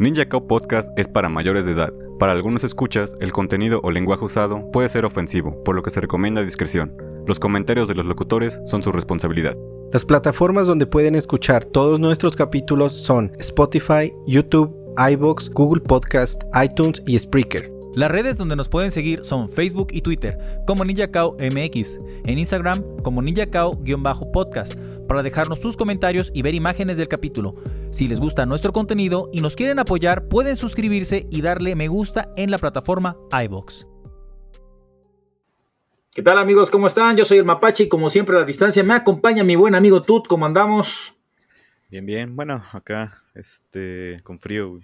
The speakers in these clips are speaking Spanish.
Ninja Cow Podcast es para mayores de edad. Para algunos escuchas, el contenido o lenguaje usado puede ser ofensivo, por lo que se recomienda discreción. Los comentarios de los locutores son su responsabilidad. Las plataformas donde pueden escuchar todos nuestros capítulos son Spotify, YouTube, iBox, Google Podcast, iTunes y Spreaker. Las redes donde nos pueden seguir son Facebook y Twitter como NinjaCao MX, en Instagram como NinjaCao-podcast para dejarnos sus comentarios y ver imágenes del capítulo. Si les gusta nuestro contenido y nos quieren apoyar, pueden suscribirse y darle me gusta en la plataforma iBox. ¿Qué tal amigos? ¿Cómo están? Yo soy el Mapache y como siempre a la distancia me acompaña mi buen amigo Tut. ¿Cómo andamos? Bien, bien. Bueno, acá este con frío.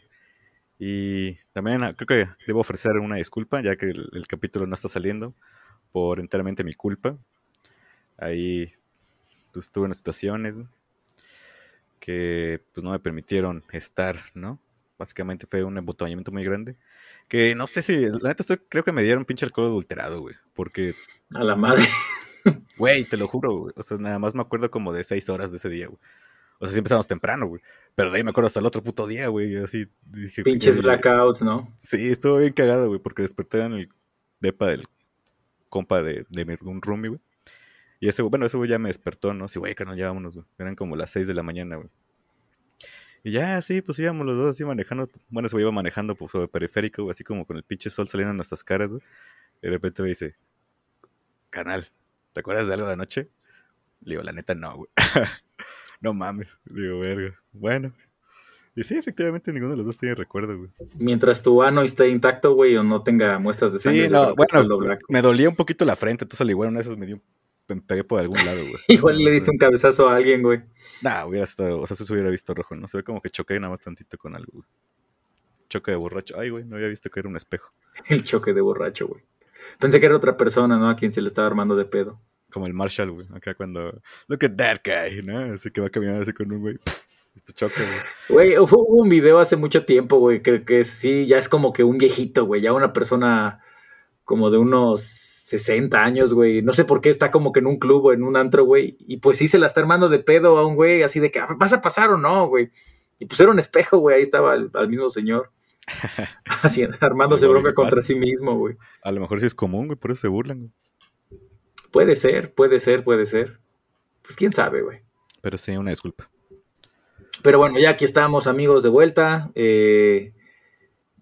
Y también ah, creo que debo ofrecer una disculpa ya que el, el capítulo no está saliendo por enteramente mi culpa. Ahí pues, tuve unas situaciones que pues no me permitieron estar, ¿no? Básicamente fue un embotellamiento muy grande. Que no sé si, la neta estoy, creo que me dieron pinche alcohol adulterado, güey. Porque... A la madre. Güey, te lo juro, güey. O sea, nada más me acuerdo como de seis horas de ese día, güey. O sea, sí empezamos temprano, güey. Pero de ahí me acuerdo hasta el otro puto día, güey. Así dije. Pinches blackouts, ¿no? Sí, estuvo bien cagado, güey, porque desperté en el depa del compa de, de mi, un roomie, güey. Y ese, bueno, ese güey ya me despertó, ¿no? Sí, güey, que no, ya vámonos, güey. Eran como las 6 de la mañana, güey. Y ya, sí, pues íbamos los dos así manejando. Bueno, ese güey iba manejando pues, sobre periférico, güey, así como con el pinche sol saliendo en nuestras caras, güey. Y de repente me dice, canal, ¿te acuerdas de algo de anoche? Le digo, la neta no, güey. no mames. Le digo, verga. Bueno. Y sí, efectivamente, ninguno de los dos tiene recuerdo, güey. Mientras tu ano esté intacto, güey, o no tenga muestras de sangre. Sí, no, bueno, me dolía un poquito la frente, entonces al igual una de esas me dio pegué por algún lado, güey. Igual le diste un cabezazo a alguien, güey. Nah, hubiera estado, o sea, se hubiera visto rojo, ¿no? Se ve como que choqué nada más tantito con algo, güey. Choque de borracho. Ay, güey, no había visto que era un espejo. El choque de borracho, güey. Pensé que era otra persona, ¿no? A quien se le estaba armando de pedo. Como el Marshall, güey. Acá cuando. Look at that guy, ¿no? Así que va caminando así con un güey. Pues choque, güey. Güey, hubo un video hace mucho tiempo, güey. Creo que sí, ya es como que un viejito, güey. Ya una persona como de unos 60 años, güey. No sé por qué está como que en un club o en un antro, güey. Y pues sí se la está armando de pedo a un güey, así de que ah, vas a pasar o no, güey. Y pues era un espejo, güey. Ahí estaba el, al mismo señor. así, armándose bronca contra sí mismo, güey. A lo mejor sí es común, güey, por eso se burlan, güey. Puede ser, puede ser, puede ser. Pues quién sabe, güey. Pero sí, una disculpa. Pero bueno, ya aquí estamos, amigos, de vuelta. Eh,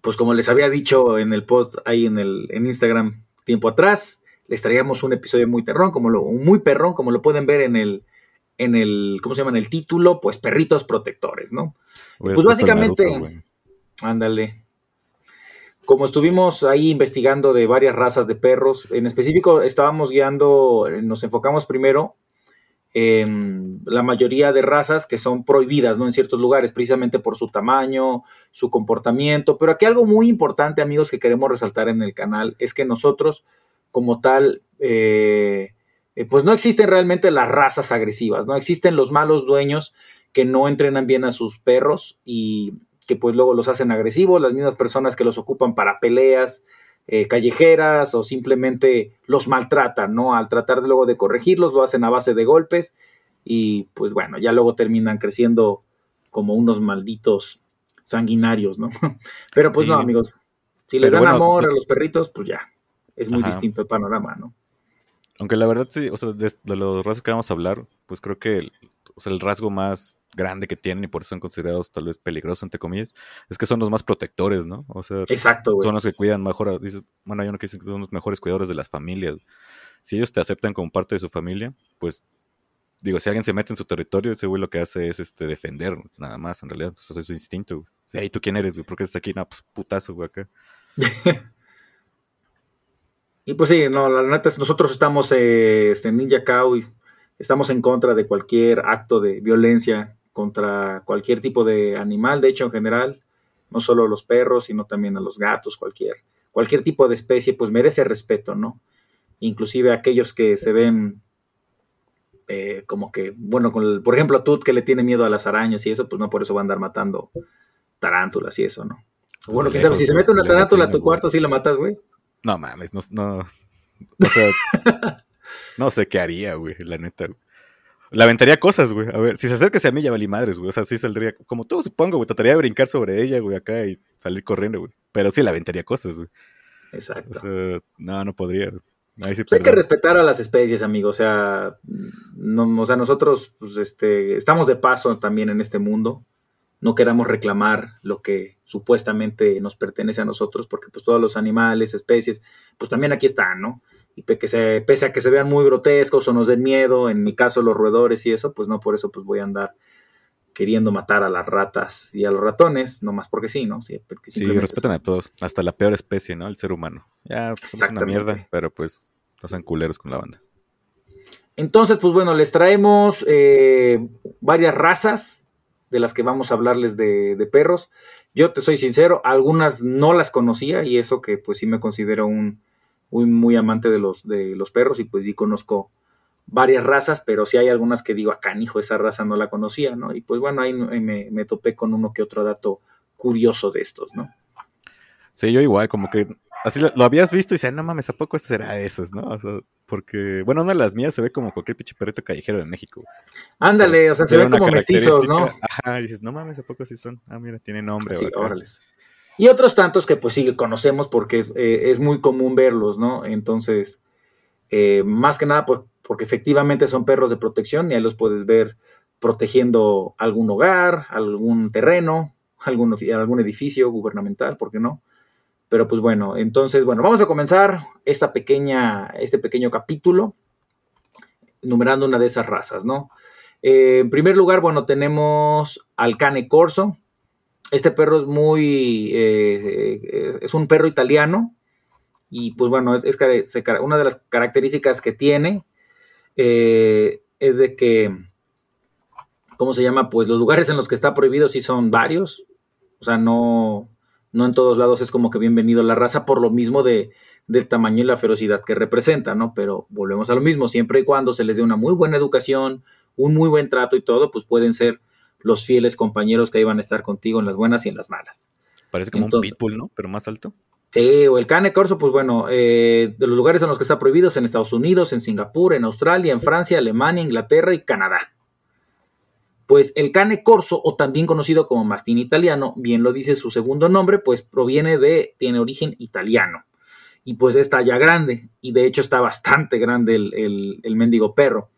pues como les había dicho en el post ahí en el en Instagram, tiempo atrás. Les traíamos un episodio muy perrón, como lo, muy perrón, como lo pueden ver en el, en el, ¿cómo se llama? En el título, pues perritos protectores, ¿no? pues básicamente, ándale. Como estuvimos ahí investigando de varias razas de perros, en específico estábamos guiando, nos enfocamos primero en la mayoría de razas que son prohibidas, ¿no? En ciertos lugares, precisamente por su tamaño, su comportamiento. Pero aquí algo muy importante, amigos, que queremos resaltar en el canal es que nosotros, como tal, eh, eh, pues no existen realmente las razas agresivas, ¿no? Existen los malos dueños que no entrenan bien a sus perros y que pues luego los hacen agresivos, las mismas personas que los ocupan para peleas, eh, callejeras o simplemente los maltratan, ¿no? Al tratar de luego de corregirlos, lo hacen a base de golpes y pues bueno, ya luego terminan creciendo como unos malditos sanguinarios, ¿no? Pero pues no, amigos, si les dan amor a los perritos, pues ya, es muy distinto el panorama, ¿no? Aunque la verdad sí, o sea, de, los rasgos que vamos a hablar, pues creo que el, o sea, el rasgo más grande que tienen y por eso son considerados tal vez peligrosos, entre comillas, es que son los más protectores, ¿no? O sea, Exacto, son los que cuidan mejor, bueno, hay uno que dice que son los mejores cuidadores de las familias. Si ellos te aceptan como parte de su familia, pues, digo, si alguien se mete en su territorio, ese güey lo que hace es este defender, nada más, en realidad, entonces es su instinto. Güey. Hey, ¿tú quién eres, güey? ¿Por qué estás aquí? No, pues putazo, güey, acá. y pues sí, no, la neta es nosotros estamos eh, este, en Ninja Cow y estamos en contra de cualquier acto de violencia contra cualquier tipo de animal, de hecho en general, no solo los perros, sino también a los gatos, cualquier, cualquier tipo de especie, pues merece respeto, ¿no? Inclusive aquellos que se ven eh, como que, bueno, con el, por ejemplo, a Tut que le tiene miedo a las arañas y eso, pues no por eso va a andar matando tarántulas y eso, ¿no? Bueno, quién sabe, si se mete una tarántula a tu cuarto, ¿sí la matas, güey? No mames, no, no, o sea, no sé qué haría, güey, la neta, güey. Le aventaría cosas, güey. A ver, si se acerca a mí, ya valí madres, güey. O sea, sí saldría, como todo supongo, güey. Trataría de brincar sobre ella, güey, acá y salir corriendo, güey. Pero sí le aventaría cosas, güey. Exacto. O sea, no, no podría. Ahí sí pues hay que respetar a las especies, amigo. O sea, no, o sea, nosotros, pues, este, estamos de paso también en este mundo. No queramos reclamar lo que supuestamente nos pertenece a nosotros, porque pues todos los animales, especies, pues también aquí están, ¿no? Y que se, pese a que se vean muy grotescos o nos den miedo, en mi caso los roedores y eso, pues no por eso pues voy a andar queriendo matar a las ratas y a los ratones, no más porque sí, ¿no? Sí, sí respetan a todos, hasta la peor especie, ¿no? El ser humano. Ya, pues somos una mierda, pero pues no sean culeros con la banda. Entonces, pues bueno, les traemos eh, varias razas de las que vamos a hablarles de, de, perros. Yo te soy sincero, algunas no las conocía y eso que pues sí me considero un, muy, muy amante de los, de los perros y pues sí conozco varias razas, pero sí hay algunas que digo, acá, hijo, esa raza no la conocía, ¿no? Y pues bueno, ahí me, me, topé con uno que otro dato curioso de estos, ¿no? Sí, yo igual, como que así lo, habías visto y decía, no mames, ¿a poco este será de esos, no? O sea, porque, bueno, una de las mías se ve como cualquier pinche perrito callejero de México. Ándale, o sea, se ven como mestizos, ¿no? Ajá, y dices, no mames, ¿a poco así son? Ah, mira, tiene nombre. Sí, órales. Y otros tantos que pues sí conocemos porque es, eh, muy común verlos, ¿no? Entonces, eh, más que nada pues, porque efectivamente son perros de protección y ahí los puedes ver protegiendo algún hogar, algún terreno, algún, algún edificio gubernamental, ¿por qué no? Pero pues bueno, entonces, bueno, vamos a comenzar esta pequeña, este pequeño capítulo numerando una de esas razas, ¿no? Eh, en primer lugar, bueno, tenemos al cane corso, este perro es muy, eh, es un perro italiano y pues bueno, es, una de las características que tiene eh, es de que, ¿cómo se llama? Pues los lugares en los que está prohibido sí son varios, o sea, no, no en todos lados es como que bienvenido la raza por lo mismo de, del tamaño y la ferocidad que representa, ¿no? Pero volvemos a lo mismo, siempre y cuando se les dé una muy buena educación, un muy buen trato y todo, pues pueden ser los fieles compañeros que iban a estar contigo en las buenas y en las malas. Parece como un pitbull, ¿no? Pero más alto. Sí, o el cane corso, pues bueno, eh, de los lugares en los que está prohibido en Estados Unidos, en Singapur, en Australia, en Francia, Alemania, Inglaterra y Canadá. Pues el cane corso, o también conocido como mastín italiano, bien lo dice su segundo nombre, pues proviene de, tiene origen italiano. Y pues está ya grande, y de hecho está bastante grande el, el, el mendigo perro.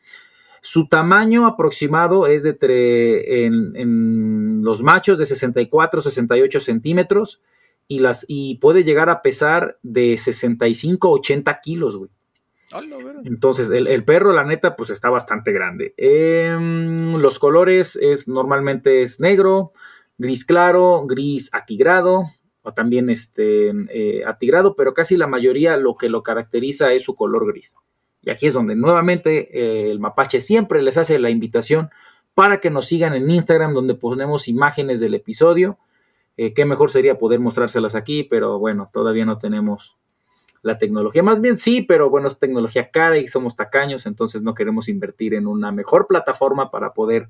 Su tamaño aproximado es de en, los machos de 64, 68 centímetros y, las, y puede llegar a pesar de 65, 80 kilos, güey. Entonces, el, perro, la neta, pues está bastante grande. Em, los colores es normalmente es negro, gris claro, gris atigrado, o también este eh, atigrado, pero casi la mayoría lo que lo caracteriza es su color gris. Y aquí es donde nuevamente eh, el mapache siempre les hace la invitación para que nos sigan en Instagram, donde ponemos imágenes del episodio. Eh, qué mejor sería poder mostrárselas aquí, pero bueno, todavía no tenemos la tecnología. Más bien sí, pero bueno, es tecnología cara y somos tacaños, entonces no queremos invertir en una mejor plataforma para poder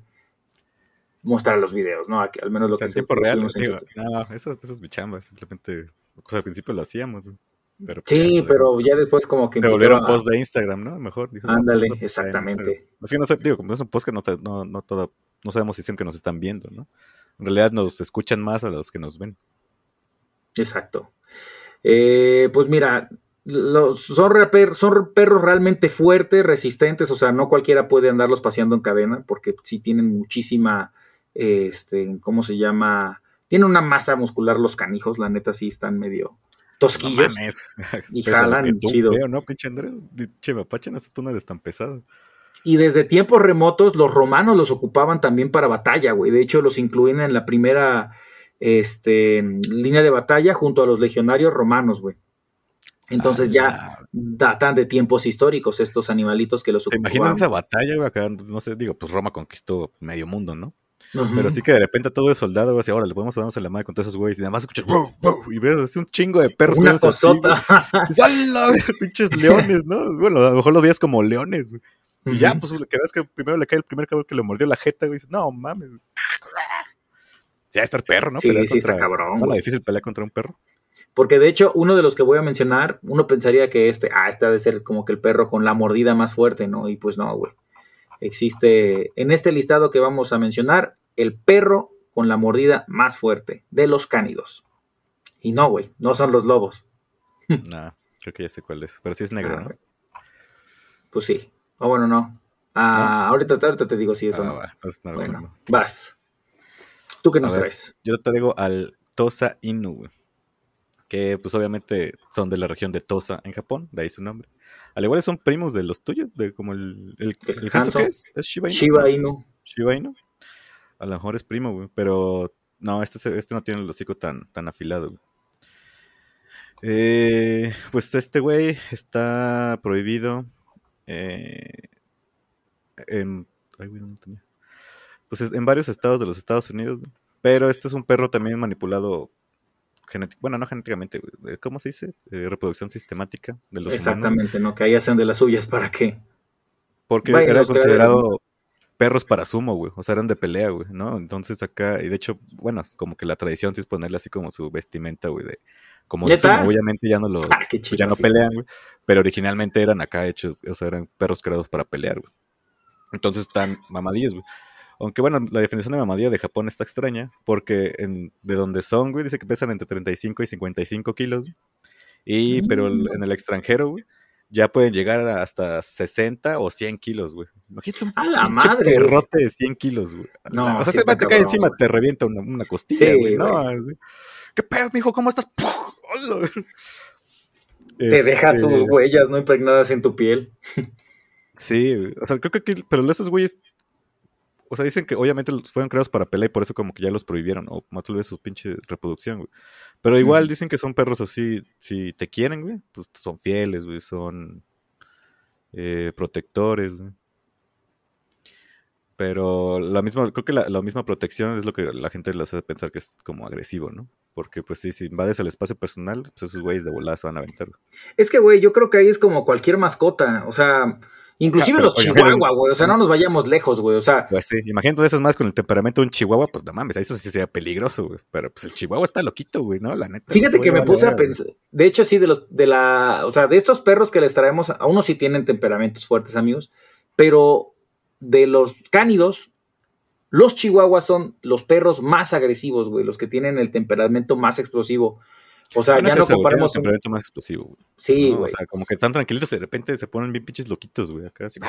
mostrar los videos, ¿no? al menos lo que en tiempo real. no, eso, es mi chamba, simplemente, pues al principio lo hacíamos. Pero pues, sí, pero ya después como que... Se volvieron post de Instagram, ¿no? Mejor. Dijo, Ándale, exactamente. Así que no sé, digo, como es un post que no, no, no, todo, no sabemos si siempre nos están viendo, ¿no? En realidad nos escuchan más a los que nos ven. Exacto. Eh, pues mira, los, son, son perros realmente fuertes, resistentes, o sea, no cualquiera puede andarlos paseando en cadena porque sí tienen muchísima, este, ¿cómo se llama? Tienen una masa muscular los canijos, la neta sí están medio tosquillos. y jalan chido. ¿no, pinche Andrés? Che, Mapache, no, tú no eres tan pesado. Y desde tiempos remotos, los romanos los ocupaban también para batalla, güey. De hecho, los incluían en la primera este, línea de batalla junto a los legionarios romanos, güey. Entonces ya datan de tiempos históricos estos animalitos que los ocupaban. ¿Te imaginas esa batalla, güey? Acá, no sé, digo, pues Roma conquistó medio mundo, ¿no? Pero sí que de repente todo es soldado, güey, así, ahora le podemos darnos a la madre con todos esos güeyes y nada más escuchas, "Wow, wow", y ves así un chingo de perros Una cosota. ¡Hala! Pinches leones, ¿no? Bueno, a lo mejor lo veías como leones, güey. Y ya, pues, que ves que primero le cae el primer cabrón que le mordió la jeta, güey. y Dices, no mames. güey". Sí, está el perro, ¿no? Sí, Pelear sí está contra- cabrón, Bueno, güey. difícil pelear contra un perro. Porque de hecho, uno de los que voy a mencionar, uno pensaría que este, ah, este ha de ser como que el perro con la mordida más fuerte, ¿no? Y pues no, güey. Existe en este listado que vamos a mencionar, el perro con la mordida más fuerte de los cánidos. Y no, güey, no son los lobos. Nah, creo que ya sé cuál es. Pero sí es negro, Ah, ¿no? Pues sí. O bueno, no. Ah, ahorita, ahorita te digo si eso Ah, no. va, entonces no, bueno, no. vas. ¿Tú qué nos ver. traes? Yo traigo al Tosa Inu, güey. Que pues obviamente son de la región de Tosa en Japón, de ahí su nombre. Al igual son primos de los tuyos, de como el, el, El el Hanzo, Hanzo. ¿qué es? ¿Es Shiba Inu? Shiba No, Inu. Shiba Inu. A lo mejor es primo, güey. Pero no, este, este no tiene el hocico tan, tan afilado, güey. Eh, pues este güey está prohibido eh, en, ay, güey, ¿dónde tenía? Pues es- en varios estados de los Estados Unidos, güey. pero este es un perro también manipulado bueno, no genéticamente, ¿cómo se dice? Eh, reproducción sistemática de los humanos. Exactamente, ¿no? Que ahí hacen de las suyas para qué. Porque Vaya, era considerado perros para sumo, güey. O sea, eran de pelea, güey, ¿no? Entonces acá, y de hecho, bueno, como que la tradición sí es ponerle así como su vestimenta, güey, de como sumo. Obviamente ya no los, Ah, pues chido. ya no sí. pelean, güey. Pero originalmente eran acá hechos, o sea, eran perros creados para pelear, güey. Entonces están mamadillos, güey. Aunque bueno, la definición de mamadillo de Japón está extraña, porque en, de donde son, güey, dice que pesan entre 35 y 55 kilos. Y, pero Mm. en el extranjero, güey, ya pueden llegar hasta 60 o 100 kilos, güey. Imagínate un ¡A la madre, perrote de 100 kilos, güey. No, o sea, se te cae encima, te revienta una, una costilla, Sí, güey, ¿no? güey. ¿Qué pedo, mijo? ¿Cómo estás? Te deja Este, sus huellas no impregnadas en tu piel. Sí, o sea, creo que aquí, pero esos güeyes, o sea, dicen que obviamente fueron creados para pelea y por eso como que ya los prohibieron, o más tal vez su pinche reproducción, güey. Pero igual dicen que son perros así, si te quieren, güey, pues son fieles, güey, son eh, protectores, güey. Pero la misma, creo que la, la misma protección es lo que la gente les hace pensar que es como agresivo, ¿no? Porque pues sí, si invades el espacio personal, pues esos güeyes de volada se van a aventar. Es que, güey, yo creo que ahí es como cualquier mascota. O sea, inclusive los chihuahua, güey. O sea, no nos vayamos lejos, güey. O sea, Pues sí, imagínate esas más con el temperamento de un chihuahua, pues no mames, eso sí sería peligroso, güey. Pero pues el chihuahua está loquito, güey, ¿no? La neta. fíjate que me puse a pensar. De hecho, sí, de los, de la, o sea, de estos perros que les traemos, a unos sí tienen temperamentos fuertes, amigos. Pero de los cánidos, los chihuahuas son los perros más agresivos, güey. Los que tienen el temperamento más explosivo. O sea, Bueno, ya no comparamos. el temperamento más explosivo, güey. Sí, ¿no? güey. O sea, como que están tranquilitos y de repente se ponen bien pinches loquitos, güey, acá así.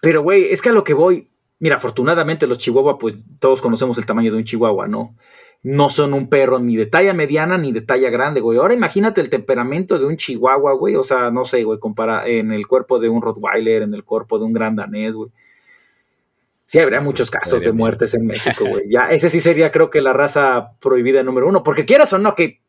Pero, güey, es que a lo que voy, mira, afortunadamente los chihuahua, pues todos conocemos el tamaño de un chihuahua, ¿no? No son un perro ni de talla mediana ni de talla grande, güey. Ahora imagínate el temperamento de un chihuahua, güey. O sea, no sé, güey, compara en el cuerpo de un Rottweiler, en el cuerpo de un gran danés, güey. Sí, habría muchos Pues, casos de muertes en México, güey. Ya, ese sí sería, creo que, la raza prohibida número uno. Porque quieras o no, que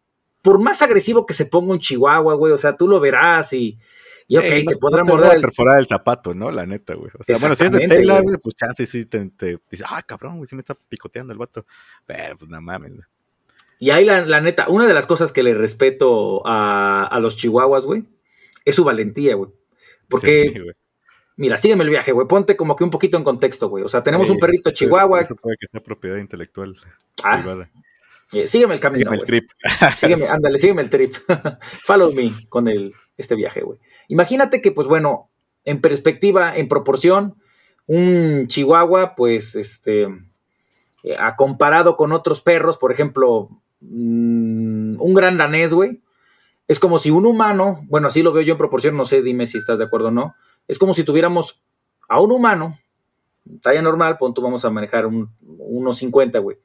por más agresivo que se ponga un chihuahua, güey, o sea, tú lo verás y, y ok, Sí, no- te podrá no te morder a perforar el zapato, ¿no? La neta, güey. O sea, bueno, si es de tela, güey. pues chance sí te, te dice, ah, cabrón, güey, sí me está picoteando el vato. Pero pues no mames, güey. Y ahí la, la neta, una de las cosas que le respeto a, a los chihuahuas, güey, es su valentía, güey. Porque, Sí, güey. mira, sígueme el viaje, güey. Ponte como que un poquito en contexto, güey. O sea, tenemos Sí, un perrito eso- chihuahua. Eso puede que sea propiedad intelectual Ah, privada. Eh, sígueme el camino, Sígueme el trip. Sígueme, ándale, sígueme el trip. Follow me con el, este viaje, güey. Imagínate que, pues bueno, en perspectiva, en proporción, un chihuahua, pues, este, eh, comparado con otros perros, por ejemplo, mm, un gran danés, güey, es como si un humano, bueno, así lo veo yo en proporción, no sé, dime si estás de acuerdo o no, es como si tuviéramos a un humano, talla normal, punto, vamos a manejar un, unos 50, güey.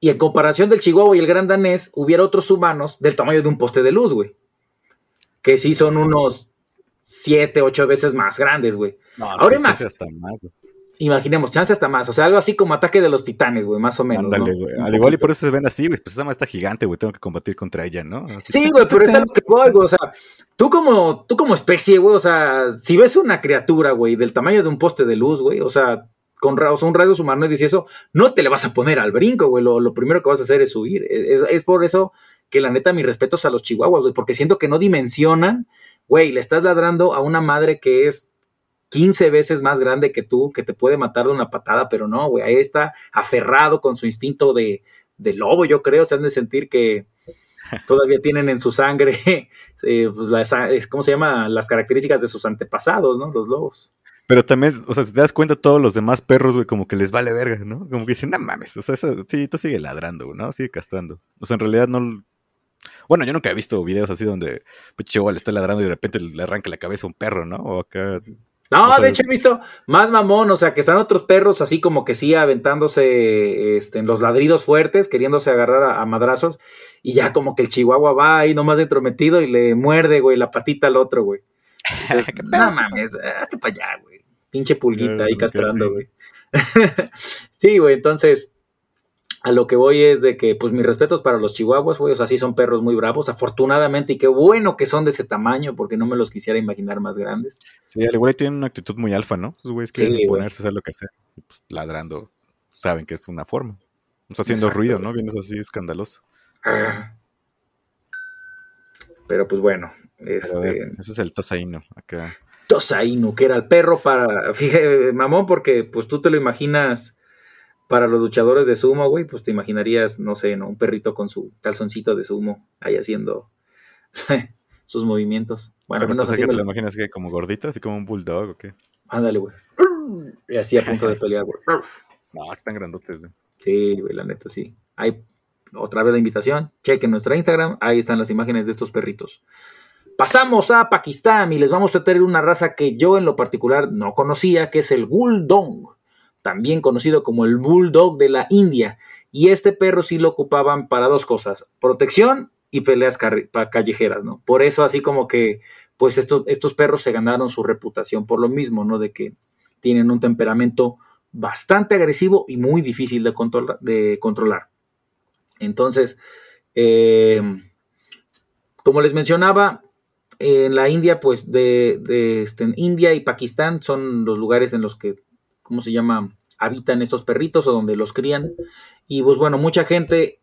Y en comparación del chihuahua y el gran danés, hubiera otros humanos del tamaño de un poste de luz, güey. Que sí son unos 7, 8 veces más grandes, güey. No, Ahora sí, más. chance hasta más, güey. Imaginemos, chance hasta más. O sea, algo así como ataque de los titanes, güey, más o menos. Ándale, ¿no? güey. Al igual y por eso se ven así, güey. Pues esa madre está gigante, güey. Tengo que combatir contra ella, ¿no? Así, Sí, güey, pero es a lo que voy, güey. O sea, tú como, tú como especie, güey, o sea, si ves una criatura, güey, del tamaño de un poste de luz, güey, o sea, con un radio humanoides y eso, no te le vas a poner al brinco, güey. Lo, lo primero que vas a hacer es subir. Es, es, por eso que la neta, mis respetos a los chihuahuas, güey, porque siento que no dimensionan, güey, le estás ladrando a una madre que es 15 veces más grande que tú, que te puede matar de una patada, pero no, güey, ahí está aferrado con su instinto de, de lobo, yo creo, se han de sentir que todavía tienen en su sangre, eh, pues, ¿cómo se llama? Las características de sus antepasados, ¿no? Los lobos. Pero también, o sea, si te das cuenta, todos los demás perros, güey, como que les vale verga, ¿no? Como que dicen, no mames, o sea, eso, sí, tú sigue ladrando, ¿no? Sigue castrando. O sea, en realidad no... Bueno, yo nunca he visto videos así donde pues, Chihuahua le está ladrando y de repente le arranca la cabeza a un perro, ¿no? O acá no, de hecho he visto más mamón, o sea, que están otros perros así como que sí aventándose este, en los ladridos fuertes, queriéndose agarrar a, madrazos, y ya como que el chihuahua va ahí nomás entrometido y le muerde, güey, la patita al otro, güey. no mames, hazte para allá, güey. Pinche pulguita ahí castrando, güey. sí, güey, entonces, a lo que voy es de que, pues, mis respetos para los chihuahuas, güey, o sea, sí son perros muy bravos, afortunadamente, y qué bueno que son de ese tamaño, porque no me los quisiera imaginar más grandes. Sí, al igual tienen una actitud muy alfa, ¿no? Esos güeyes quieren ponerse a hacer lo que sea, pues, ladrando, saben que es una forma. O sea, haciendo ruido, ¿no? Viendo así escandaloso. Ah. Pero pues bueno. Este... ese es el Tosaino, acá. Tosaino, que era el perro para. Fíjate, mamón, porque pues tú te lo imaginas para los luchadores de sumo, güey, pues te imaginarías, no sé, ¿no? Un perrito con su calzoncito de sumo ahí haciendo sus movimientos. Bueno, no sé. ¿Te lo imaginas que como gordito, así como un bulldog o qué? Ándale, güey. Y así a punto de pelear, güey. No, están grandotes, güey. Sí, güey, la neta, sí. Hay otra vez la invitación. Chequen nuestra Instagram. Ahí están las imágenes de estos perritos. Pasamos a Pakistán y les vamos a traer una raza que yo en lo particular no conocía, que es el Guldong también conocido como el Bulldog de la India. Y este perro sí lo ocupaban para dos cosas, protección y peleas callejeras, ¿no? Por eso así como que, pues estos, perros se ganaron su reputación por lo mismo, ¿no? De que tienen un temperamento bastante agresivo y muy difícil de, de controlar. Entonces, eh, como les mencionaba, en la India, pues de, de este, India y Pakistán son los lugares en los que ¿cómo se llama? Habitan estos perritos o donde los crían. Y pues bueno, mucha gente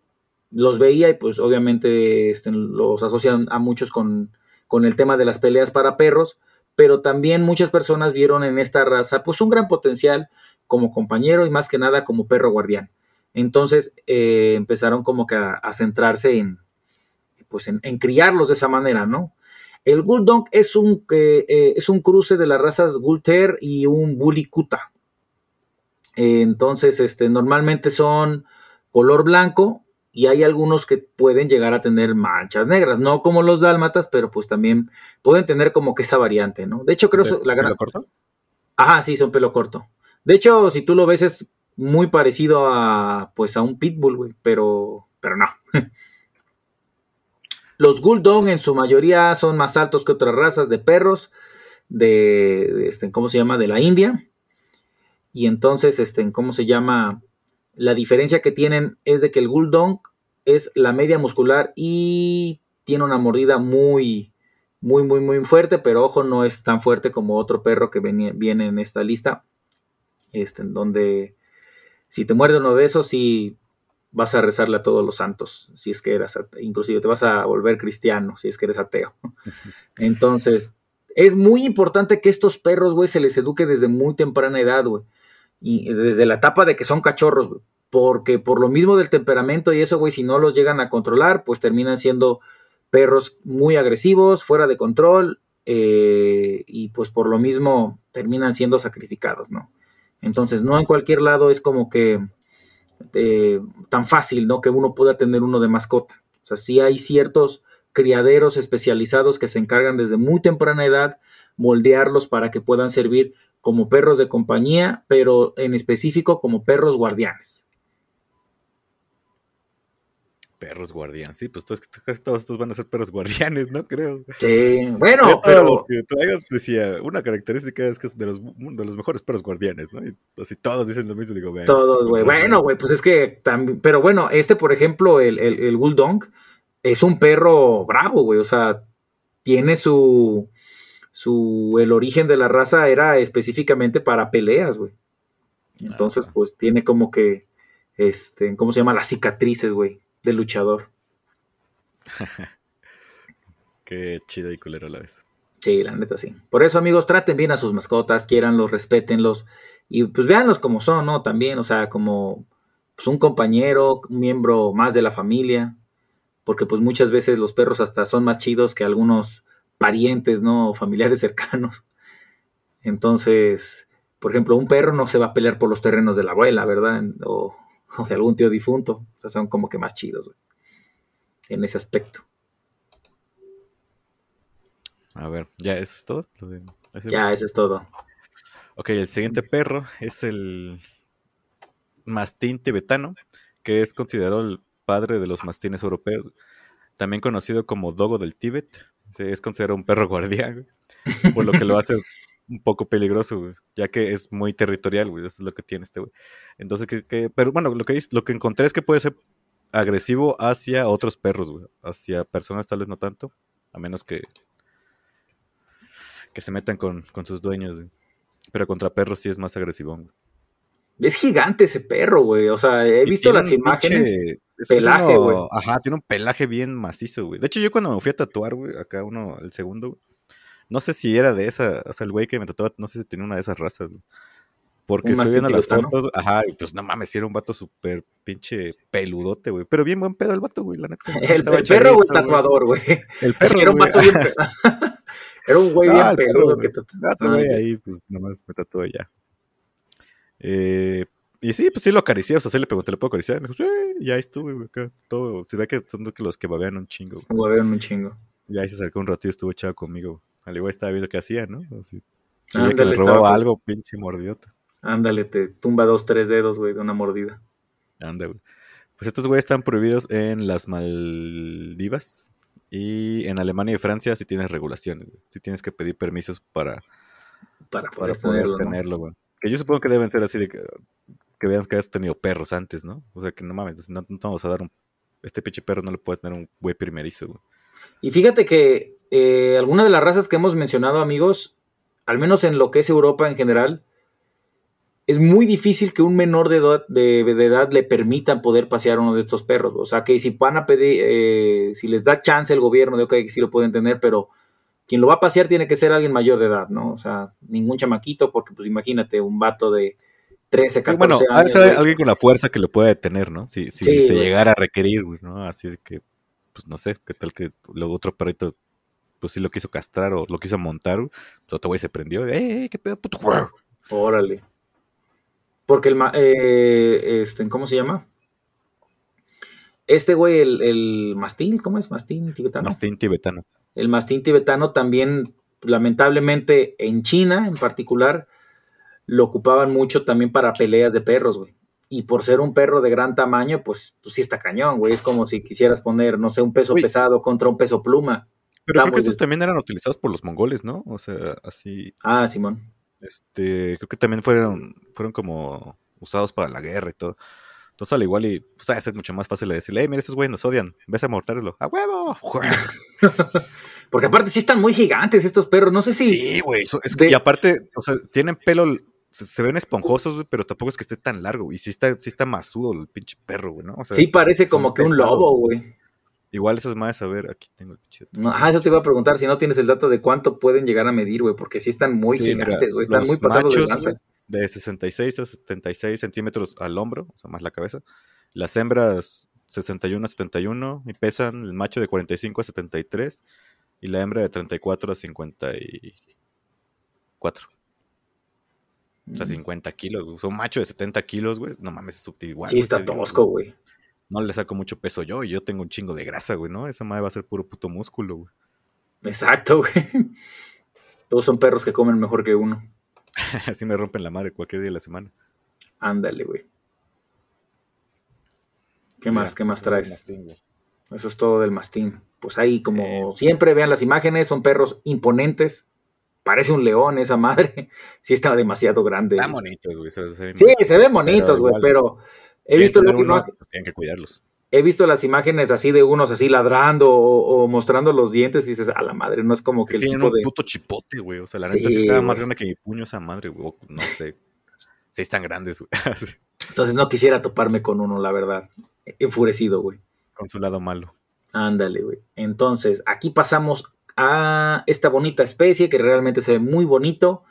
los veía y pues obviamente este, los asocian a muchos con, con el tema de las peleas para perros, pero también muchas personas vieron en esta raza pues un gran potencial como compañero y más que nada como perro guardián. Entonces eh, empezaron como que a, centrarse en, pues en, criarlos de esa manera, ¿no? El Bulldog es un, eh, eh, es un cruce de las razas Gulter y un Bully Kuta entonces, este, normalmente son color blanco y hay algunos que pueden llegar a tener manchas negras, no como los dálmatas, pero pues también pueden tener como que esa variante, ¿no? De hecho, creo que la gran... ¿Pelo corto? Ajá, sí, son pelo corto. De hecho, si tú lo ves es muy parecido a pues a un pitbull, güey, pero pero no. Los Bulldog en su mayoría son más altos que otras razas de perros de, este, ¿cómo se llama? De la India y entonces, este, ¿cómo se llama? La diferencia que tienen es de que el Bulldog es la media muscular y tiene una mordida muy, muy, muy, muy fuerte, pero ojo, no es tan fuerte como otro perro que viene en esta lista, este, en donde si te muerde uno de esos, vas a rezarle a todos los santos, si es que eras, inclusive te vas a volver cristiano, si es que eres ateo. Entonces, es muy importante que estos perros, güey, se les eduque desde muy temprana edad, güey y desde la etapa de que son cachorros, porque por lo mismo del temperamento y eso, güey, si no los llegan a controlar, pues terminan siendo perros muy agresivos, fuera de control, eh, y pues por lo mismo terminan siendo sacrificados, ¿no? Entonces, no en cualquier lado es como que eh, tan fácil, ¿no? Que uno pueda tener uno de mascota. O sea, sí hay ciertos criaderos especializados que se encargan desde muy temprana edad moldearlos para que puedan servir como perros de compañía, pero en específico como perros guardianes. Perros guardianes, sí, pues casi todos estos van a ser perros guardianes, ¿no? Creo. Sí, bueno, pero... Los que decía, una característica es que es de los, de los mejores perros guardianes, ¿no? Y así todos dicen lo mismo, digo, Todos, güey. Bueno, güey, pues es que también, pero bueno, este, por ejemplo, el, el, el Bulldog, es un perro bravo, güey, o sea, tiene su su, el origen de la raza era específicamente para peleas, güey. Entonces, pues tiene como que, este, ¿cómo se llama? Las cicatrices, güey, del luchador. Qué chido y culero a la vez. Sí, la neta sí. Por eso, amigos, traten bien a sus mascotas, quieranlos, respétenlos y pues véanlos como son, ¿no? También, o sea, como pues, un compañero, un miembro más de la familia, porque pues muchas veces los perros hasta son más chidos que algunos parientes, ¿no? O familiares cercanos. Entonces, por ejemplo, un perro no se va a pelear por los terrenos de la abuela, ¿verdad? O, o de algún tío difunto. O sea, son como que más chidos, güey. En ese aspecto. A ver, ¿ya eso es todo? Ya, eso es todo. Ok, el siguiente perro es el mastín tibetano, que es considerado el padre de los mastines europeos, también conocido como dogo del Tíbet. Sí, es considerado un perro guardián, por lo que lo hace un poco peligroso, güey, ya que es muy territorial, güey, eso es lo que tiene este güey. Entonces, que, que- pero bueno, lo que, lo que encontré es que puede ser agresivo hacia otros perros, güey, hacia personas tal vez no tanto, a menos que que se metan con, con sus dueños, güey. Pero contra perros sí es más agresivo. güey. Es gigante ese perro, güey. O sea, he Y visto las imágenes. pinche- pelaje, güey. Ajá, tiene un pelaje bien macizo, güey. De hecho, yo cuando me fui a tatuar, güey, acá uno, el segundo, güey, no sé si era de esa, o sea, el güey que me tatuaba, no sé si tenía una de esas razas, güey. Porque estoy viendo las fotos, ajá, y pues no mames, era un vato súper pinche peludote, güey. Pero bien buen pedo el vato, güey, la neta. El, perro o el güey. tatuador, güey. El perro, Era un güey. vato bien pe- Era un güey Ah, bien perro, peludo güey. que Ah, otro Ah, güey ahí, pues nomás me tatuó ya. Eh, y sí, pues sí lo acaricié, o sea, sí le pregunté, ¿le puedo acariciar? Y me dijo, sí, y ahí estuve, güey, acá, todo. Se ve que son los que babean un chingo, güey. Un huevón un chingo. Y ahí se acercó un ratito y estuvo echado conmigo, güey. Al igual estaba viendo qué hacía, ¿no? Así. Si que me robaba estaba- algo, pinche mordiota. Ándale, te tumba dos, tres dedos, güey, de una mordida. Anda, güey. Pues estos güeyes están prohibidos en las Maldivas. Y en Alemania y Francia sí tienes regulaciones, güey. Sí tienes que pedir permisos para, Para para poder poder tenerlo, güey. Que yo supongo que deben ser así de que, que vean que has tenido perros antes, ¿no? O sea, que no mames, no, no vamos a dar un... Este pinche perro no le puede tener un güey primerizo, güey. Y fíjate que eh, algunas de las razas que hemos mencionado, amigos, al menos en lo que es Europa en general, es muy difícil que un menor de edad, de, de edad le permitan poder pasear uno de estos perros. O sea, que si van a pedir, eh, si les da chance el gobierno de, ok, que sí lo pueden tener, pero quien lo va a pasear tiene que ser alguien mayor de edad, ¿no? O sea, ningún chamaquito, porque pues imagínate, un vato de 13, 14 Sí, bueno, años. güey. alguien con la fuerza que lo pueda detener, ¿no? Si, si Sí, se güey. llegara a requerir, ¿no? Así que, pues no sé, qué tal que luego otro perrito, pues sí lo quiso castrar o lo quiso montar. Pues otro güey se prendió, ¡eh, eh, qué pedo, puto! Órale. Porque el, eh, este, ¿cómo se llama? Este güey, el, el mastín, ¿cómo es? Mastín tibetano. Mastín tibetano. El mastín tibetano también, lamentablemente, en China en particular, lo ocupaban mucho también para peleas de perros, güey. Y por ser un perro de gran tamaño, pues, pues sí está cañón, güey. Es como si quisieras poner, no sé, un peso Uy. pesado contra un peso pluma. Pero creo que estos también eran utilizados por los mongoles, ¿no? O sea, así, Ah, Simón. este, creo que también fueron, fueron como usados para la guerra y todo. Entonces, al igual, y pues, de ser mucho más fácil de decirle, hey, mira, estos güeyes nos odian, ves a mortarlo, ¡a huevo! Porque aparte sí están muy gigantes estos perros. No sé si. Sí, güey. es De- Y aparte, o sea, tienen pelo, se, se ven esponjosos, güey, pero tampoco es que esté tan largo, güey. Sí está, sí está masudo el pinche perro, güey, ¿no? O sea, Sí, parece como que un lobo, güey. Igual eso es más a ver, aquí tengo el pinche. No, Ajá, eso te iba a preguntar si no tienes el dato de cuánto pueden llegar a medir, güey, porque sí están muy Sí, gigantes, güey, están muy pasados de machos, lanza. güey, de 66 a 76 centímetros al hombro, o sea, más la cabeza. Las hembras 61 a 71 y pesan el macho de 45 a 73 y la hembra de 34 a 54. O sea, 50 kilos, güey. O sea, un macho de 70 kilos, güey. No mames, es igual. Sí, está tosco, güey. No le saco mucho peso yo y yo tengo un chingo de grasa, güey, ¿no? Esa madre va a ser puro puto músculo, güey. Exacto, güey. Todos son perros que comen mejor que uno. Así me rompen la madre cualquier día de la semana. Ándale, güey. ¿Qué más? ¿Qué más traes? mastín. Eso es todo del mastín. Pues ahí, como siempre, vean las imágenes, son perros imponentes. Parece un león esa madre. Sí está demasiado grande. Están bonitos, güey. se- se ven Sí, se ven bonitos, güey, pero he visto, luego uno, pues tienen que cuidarlos. he visto las imágenes así de unos así ladrando o, o mostrando los dientes y dices, a la madre, no es como que el Tienen tipo un de... puto chipote, güey. O sea, la Sí, neta sí estaba más güey. grande que mi puño esa madre, güey. No sé. Sí, están grandes, güey. Entonces no quisiera toparme con uno, la verdad. Enfurecido, güey. Con su lado malo. Ándale, güey. Entonces, aquí pasamos a esta bonita especie que realmente se ve muy bonito.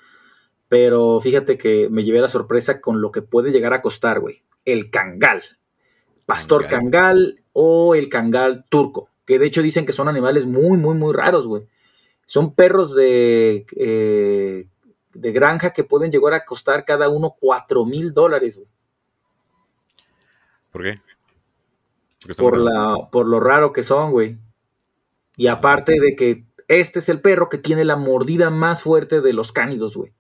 Pero fíjate que me llevé la sorpresa con lo que puede llegar a costar, güey. El cangal. Pastor Cangal. cangal o el cangal turco. Que de hecho dicen que son animales muy, muy, muy raros, güey. Son perros de, eh, de granja que pueden llegar a costar cada uno 4 mil dólares, güey. ¿Por qué? Por, la, por lo raro que son, güey. Y aparte de que este es el perro que tiene la mordida más fuerte de los cánidos, güey.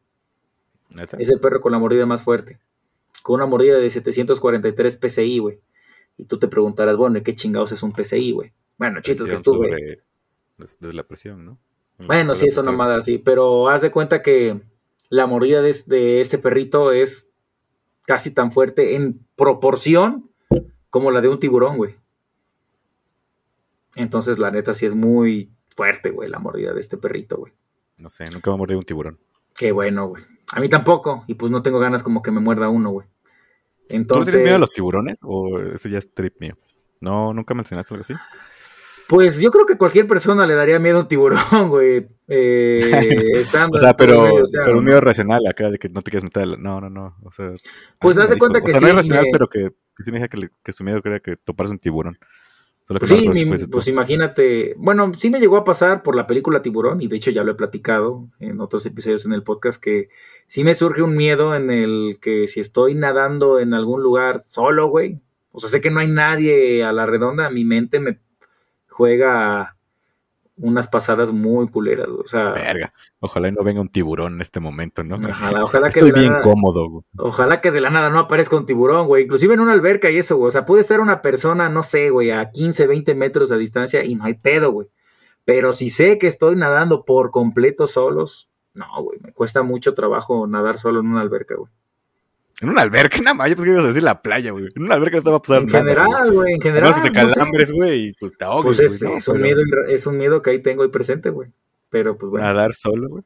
¿Neta? Es el perro con la mordida más fuerte. Con una mordida de 743 PSI, güey. Y tú te preguntarás, bueno, ¿y qué chingados es un PSI, güey? Bueno, chistes que estuve. Desde la presión, ¿no? Bueno, sí, es una madre así. Pero haz de cuenta que la mordida de, de este perrito es casi tan fuerte en proporción como la de un tiburón, güey. Entonces, la neta, sí es muy fuerte, güey, la mordida de este perrito, güey. No sé, nunca me ha mordido un tiburón. Qué bueno, güey. A mí tampoco. Y pues no tengo ganas como que me muerda uno, güey. ¿Tú no Entonces, tienes miedo a los tiburones? ¿O ese ya es trip mío? No, nunca mencionaste algo así. pues yo creo que cualquier persona le daría miedo a un tiburón, güey. Eh, estando O sea, pero, medio pero un ¿no? miedo racional acá de que no te quieres meter la- No, no, no. O sea, Pues haz de cuenta dijo. que O sea, no sí, es racional, me- pero que, que sí me dije que, le- que su miedo era que toparse un tiburón. Solo que no sí, mi- pues imagínate, bueno, sí me llegó a pasar por la película Tiburón y de hecho ya lo he platicado en otros episodios en el podcast que sí me surge un miedo en el que si estoy nadando en algún lugar solo, güey, o sea, sé que no hay nadie a la redonda, mi mente me juega unas pasadas muy culeras, o sea, Verga. Ojalá y no venga un tiburón en este momento, ¿no? ojalá, ojalá Estoy bien nada- cómodo, güey. Ojalá que de la nada no aparezca un tiburón, güey. Inclusive en una alberca y eso, güey. O sea, puede estar una persona, no sé, güey, a 15, 20 metros de distancia y no hay pedo, güey. Pero si sé que estoy nadando por completo solos, no, güey. Me cuesta mucho trabajo nadar solo en una alberca, güey. En una alberca, nada más. Yo pensé que ibas a decir la playa, güey. En una alberca no te va a pasar En nada. general, güey, en general. Además te no sé. calambres, güey, y pues te ahogues, Pues es, ¿no? es un Pero miedo, es un miedo que ahí tengo ahí presente, güey. Pero pues bueno. Nadar solo, güey.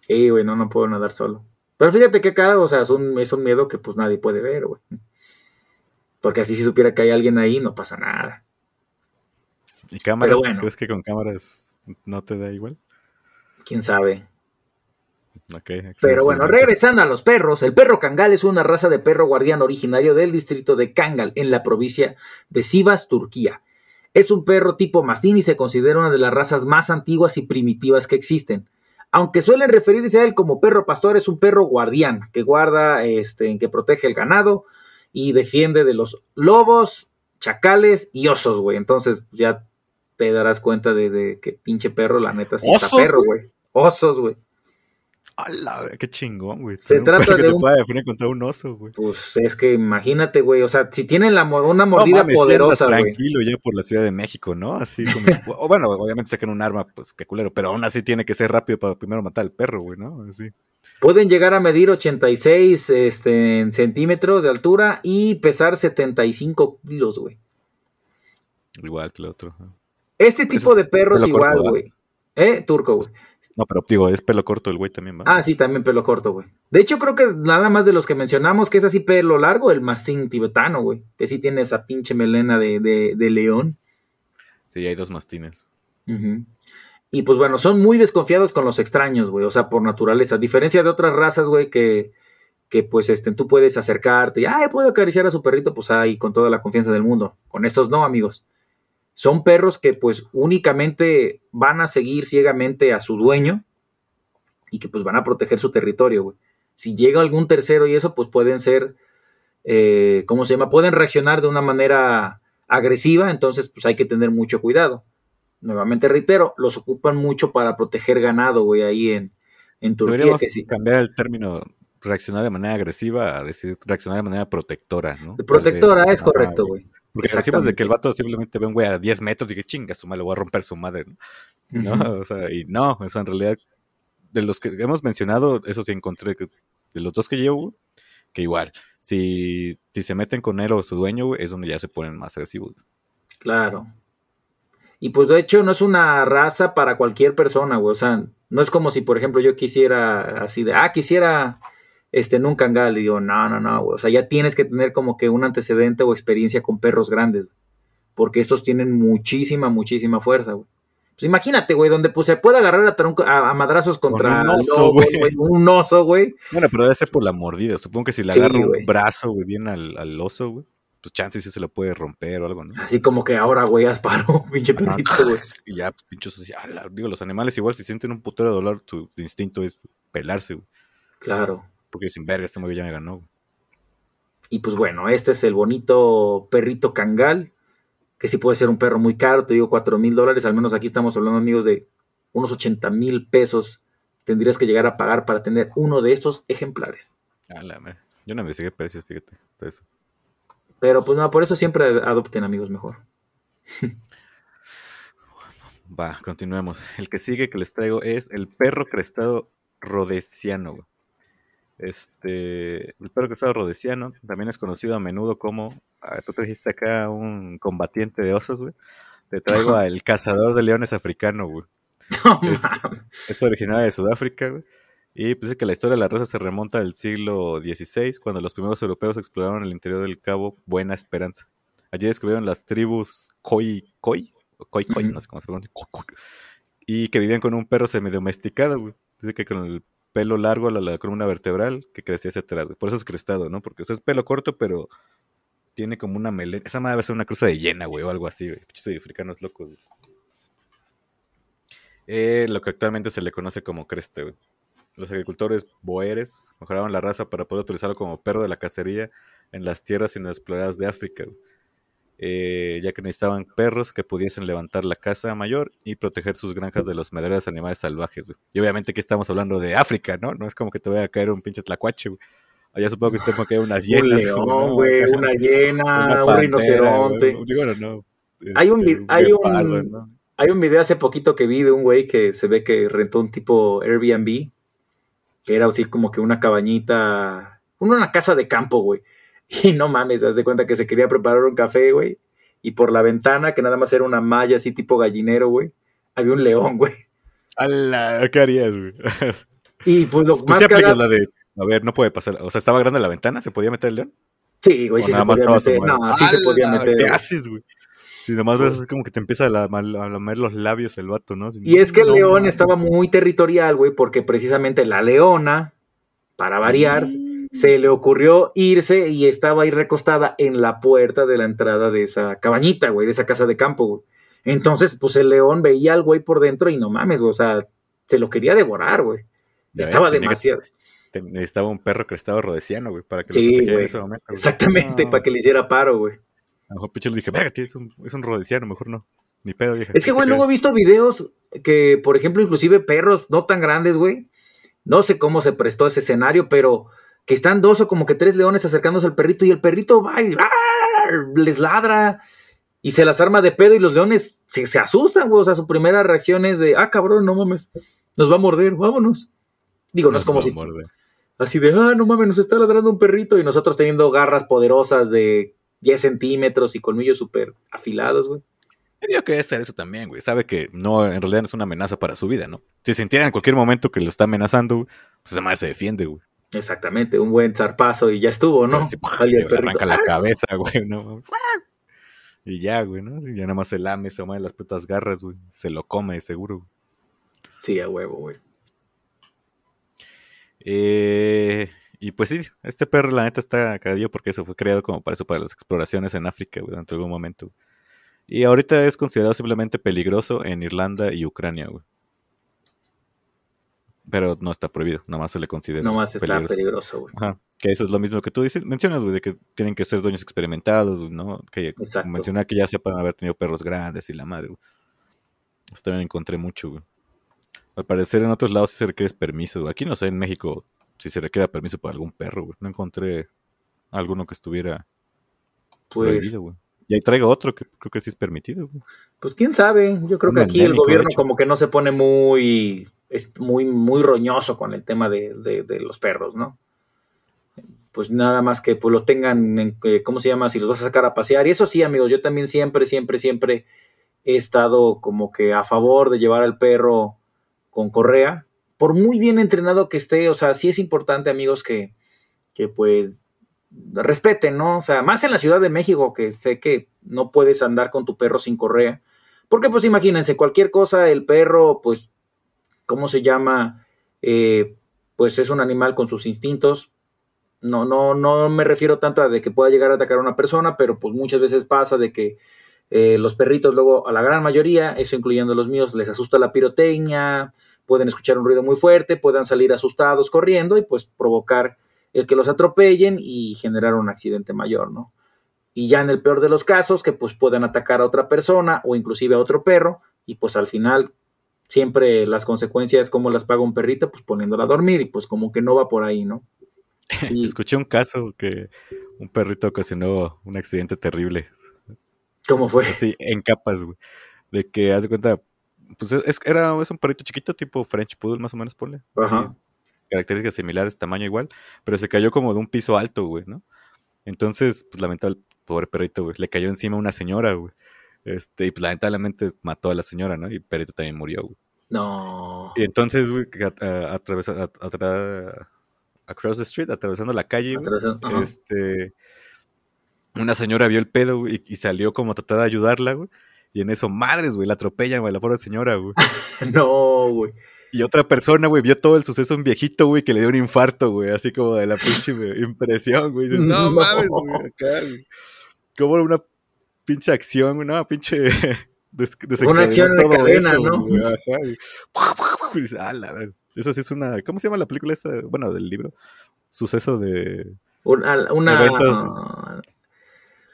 Sí, güey, no, no puedo nadar solo. Pero fíjate que acá, o sea, es un, es un miedo que pues nadie puede ver, güey. Porque así si supiera que hay alguien ahí, no pasa nada. ¿Y cámaras? bueno. ¿Crees que con cámaras no te da igual? ¿Quién sabe? Pero bueno, regresando a los perros, el perro Kangal es una raza de perro guardián originario del distrito de Kangal, en la provincia de Sivas, Turquía. Es un perro tipo mastín y se considera una de las razas más antiguas y primitivas que existen. Aunque suelen referirse a él como perro pastor, es un perro guardián que guarda, este, que protege el ganado y defiende de los lobos, chacales y osos, güey. Entonces ya te darás cuenta de, de que pinche perro, la neta, sí está ¿Osos, perro, güey. Osos, güey. ¡Hala! Qué chingón, güey. Se un trata perro que de te un- pueda defender contra un oso, güey. Pues es que imagínate, güey, o sea, si tienen la, una No mordida mames, poderosa, güey. tranquilo ya por la Ciudad de México, ¿no? Así como... o bueno, obviamente sacan un arma, pues qué culero, pero aún así tiene que ser rápido para primero matar al perro, güey, ¿no? Así. Pueden llegar a medir 86 este, en centímetros de altura y pesar 75 kilos, güey. Igual que el otro. ¿no? Este tipo de perros igual, güey. ¿Eh? Turco, güey. No, pero digo, es pelo corto el güey también, ¿va? Ah, sí, también pelo corto, güey. De hecho, creo que nada más de los que mencionamos, que es así pelo largo, el mastín tibetano, güey. Que sí tiene esa pinche melena de, de, de león. Sí, hay dos mastines. Y pues bueno, son muy desconfiados con los extraños, güey, o sea, por naturaleza. A diferencia de otras razas, güey, que, que pues este, tú puedes acercarte y, ay, puedo acariciar a su perrito, pues ahí, con toda la confianza del mundo. Con estos no, amigos. Son perros que pues únicamente van a seguir ciegamente a su dueño y que pues van a proteger su territorio, güey. Si llega algún tercero y eso, pues pueden ser, eh, ¿cómo se llama? Pueden reaccionar de una manera agresiva, entonces pues hay que tener mucho cuidado nuevamente reitero, los ocupan mucho para proteger ganado, güey, ahí en, en Turquía. Deberíamos Que sí. cambiar el término reaccionar de manera agresiva a decir reaccionar de manera protectora, ¿no? Protectora es correcto, güey. Porque decimos de que el vato simplemente ve un güey a 10 metros y que chinga su madre, le voy a romper su madre, ¿no? O sea, y no, o sea, en realidad, de los que hemos mencionado, eso sí encontré que de los dos que llevo, que igual, si, si se meten con él o su dueño, güey, es donde ya se ponen más agresivos. Claro. Y pues de hecho no es una raza para cualquier persona, güey. O sea, no es como si, por ejemplo, yo quisiera así de, ah, quisiera este, en un cangal. Y digo, no, no, no, güey. O sea, ya tienes que tener como que un antecedente o experiencia con perros grandes, güey. Porque estos tienen muchísima, muchísima fuerza, güey. Pues imagínate, güey, donde pues se puede agarrar a, tronco- a, a madrazos contra un oso, güey. un oso, güey. Bueno, pero debe ser por la mordida. Supongo que si le agarra un brazo, güey, bien al, al oso, güey, pues chance sí se lo puede romper o algo, ¿no? Así como que ahora, güey, asparo, pinche perrito, güey. Y ya, pues, pinche ala, Digo, los animales igual si sienten un putero de dolor, su instinto es pelarse, güey. Claro. Porque dicen, verga, este güey ya me ganó. Y pues bueno, este es el bonito perrito cangal, que sí puede ser un perro muy caro, te digo, cuatro mil dólares, al menos aquí estamos hablando, amigos, de unos 80 mil pesos tendrías que llegar a pagar para tener uno de estos ejemplares. A la madre. Yo no investigué precios, fíjate, hasta eso. Pero pues no, por eso siempre adopten amigos mejor. Va, continuemos. El que sigue que les traigo es el perro crestado rodesiano. Este, el perro crestado rodesiano también es conocido a menudo como, ah, tú trajiste acá un combatiente de osos, güey. Te traigo al cazador de leones africano, güey. Es, es originario de Sudáfrica, güey. Y pues dice que la historia de la raza se remonta al siglo XVI, cuando los primeros europeos exploraron el interior del Cabo Buena Esperanza. Allí descubrieron las tribus Khoi Khoi, o Khoi Khoi, no sé cómo se pronuncia, y que vivían con un perro semidomesticado, güey. Dice que con el pelo largo a la, columna vertebral que crecía hacia atrás. Por eso es crestado, ¿no? Porque es pelo corto, pero tiene como una melena. Esa madre debe ser una cruza de hiena, güey, o algo así, güey. Pinches africanos locos. Eh, lo que actualmente se le conoce como creste. Los agricultores boeres mejoraron la raza para poder utilizarlo como perro de la cacería en las tierras inexploradas de África. Eh, ya que necesitaban perros que pudiesen levantar la casa mayor y proteger sus granjas de los madreros animales salvajes, güey. Y obviamente aquí estamos hablando de África, ¿no? No es como que te vaya a caer un pinche tlacuache, güey. Allá supongo que se te pueden caer unas un hienas. león, ¿no? güey, una hiena, Una un rinoceronte. güey. No, no. Hay un hay un- ¿no? Hay un video hace poquito que vi de un güey que se ve que rentó un tipo Airbnb, que era así como que una cabañita, una casa de campo, güey. Y no mames, haz de cuenta que se quería preparar un café, güey. Y por la ventana, que nada más era una malla así tipo gallinero, güey, había un león, güey. ¡Hala! ¿Qué harías, güey? Y pues lo Pues más cagado- la de, a ver, no puede pasar. O sea, ¿estaba grande la ventana? ¿Se podía meter el león? Sí, güey, ¿O sí se nada más podía meter. No, sí se podía meter. ¿Qué haces, güey? Si nomás ves así como que te empieza a, la- a lamer los labios el vato, ¿no? Y es que el león estaba muy territorial, güey, porque precisamente la leona, para variar, se le ocurrió irse y estaba ahí recostada en la puerta de la entrada de esa cabañita, güey, de esa casa de campo, güey. Entonces, pues el león veía al güey por dentro y no mames, güey, o sea, se lo quería devorar, güey. Ya Estaba que- demasiado. te- necesitaba un perro crestado rodesiano, güey, para que Sí, lo en ese momento. güey. Exactamente, No, para que le hiciera paro, güey. A lo mejor pinche le dije, verga, tío, es un, es un rodesiano, mejor no. Ni pedo, vieja. Es que, ¿qué güey, luego he visto videos que, por ejemplo, inclusive perros no tan grandes, güey. No sé cómo se prestó ese escenario, pero que están dos o como que tres leones acercándose al perrito y el perrito va y ¡ar! les ladra y se las arma de pedo y los leones se, se asustan, güey. O sea, su primera reacción es de, ah, cabrón, no mames, nos va a morder, vámonos. Digo, no es como si morder. así de, ah, no mames, nos está ladrando un perrito y nosotros teniendo garras poderosas de 10 centímetros y colmillos súper afilados, güey. Yo que ser eso también, güey. Sabe que no, en realidad no es una amenaza para su vida, ¿no? Si sintiera en cualquier momento que lo está amenazando, güey, pues madre se defiende, güey. Exactamente, un buen zarpazo y ya estuvo, ¿no? El le perrito. arranca la cabeza, güey, ¿no? Y ya, güey, ¿no? Y ya nada más se lame, se mueve las putas garras, güey. Se lo come, seguro. güey. Sí, a huevo, güey. Eh, y pues sí, este perro la neta está cagadillo porque eso fue creado como para eso, para las exploraciones en África, güey, durante algún momento. Y ahorita es considerado simplemente peligroso en Irlanda y Ucrania, güey. Pero no está prohibido, nada más se le considera Nomás está peligroso. güey. Ajá, que eso es lo mismo que tú dices, mencionas, güey, de que tienen que ser dueños experimentados, ¿no? Que Exacto. mencionar que ya sepan haber tenido perros grandes y la madre, güey. Eso también encontré mucho, güey. Al parecer en otros lados sí se requiere permiso, güey. Aquí no sé, en México, si se requiere permiso para algún perro, güey. No encontré alguno que estuviera Pues, prohibido, güey. Y ahí traigo otro que creo que sí es permitido, güey. pues quién sabe. Yo creo que aquí el gobierno como que no se pone muy, es muy, muy roñoso con el tema de, de- los perros, ¿no? Pues nada más que pues lo tengan, en, eh, ¿cómo se llama? Si los vas a sacar a pasear. Y eso sí, amigos, yo también siempre, siempre, siempre he estado como que a favor de llevar al perro con correa, por muy bien entrenado que esté, o sea, sí es importante, amigos, que que pues respeten, ¿no? O sea, más en la Ciudad de México, que sé que no puedes andar con tu perro sin correa. Porque pues imagínense, cualquier cosa, el perro, pues, ¿cómo se llama? Eh, pues es un animal con sus instintos. No, no, no me refiero tanto a de que pueda llegar a atacar a una persona, pero pues muchas veces pasa de que eh, los perritos luego, a la gran mayoría, eso incluyendo los míos, les asusta la pirotecnia, pueden escuchar un ruido muy fuerte, puedan salir asustados corriendo y pues provocar el que los atropellen y generar un accidente mayor, ¿no? Y ya en el peor de los casos, que pues puedan atacar a otra persona o inclusive a otro perro y pues al final siempre las consecuencias, como las paga un perrito? Pues poniéndola a dormir y pues como que no va por ahí, ¿no? Y... Escuché un caso que un perrito ocasionó un accidente terrible. ¿Cómo fue? Sí, en capas, güey. De que, haz de cuenta, pues es, era, es un perrito chiquito, tipo French Poodle, más o menos, ponle. Ajá características similares, tamaño igual, pero se cayó como de un piso alto, güey, ¿no? Entonces, pues lamentable, pobre perrito, güey, le cayó encima una señora, güey. Este, y pues lamentablemente mató a la señora, ¿no? Y el perrito también murió, güey. No. Y entonces, güey, atravesando, across the street, atravesando la calle, güey, este, una señora vio el pedo, güey, y, salió como a tratar de ayudarla, güey. Y en eso, madres, güey, la atropella, güey, la pobre señora, güey. no, güey. Y otra persona, güey, vio todo el suceso un viejito, güey, que le dio un infarto, güey, así como de la pinche impresión, güey. Dices, no, mames, güey, acá, güey. Como una pinche acción, güey, no, pinche. una acción de cadena, ¿no? Ajá, y dices, ah, la verdad. Eso sí es una. ¿Cómo se llama la película esta? Bueno, del libro. Suceso de. Una. una eventos,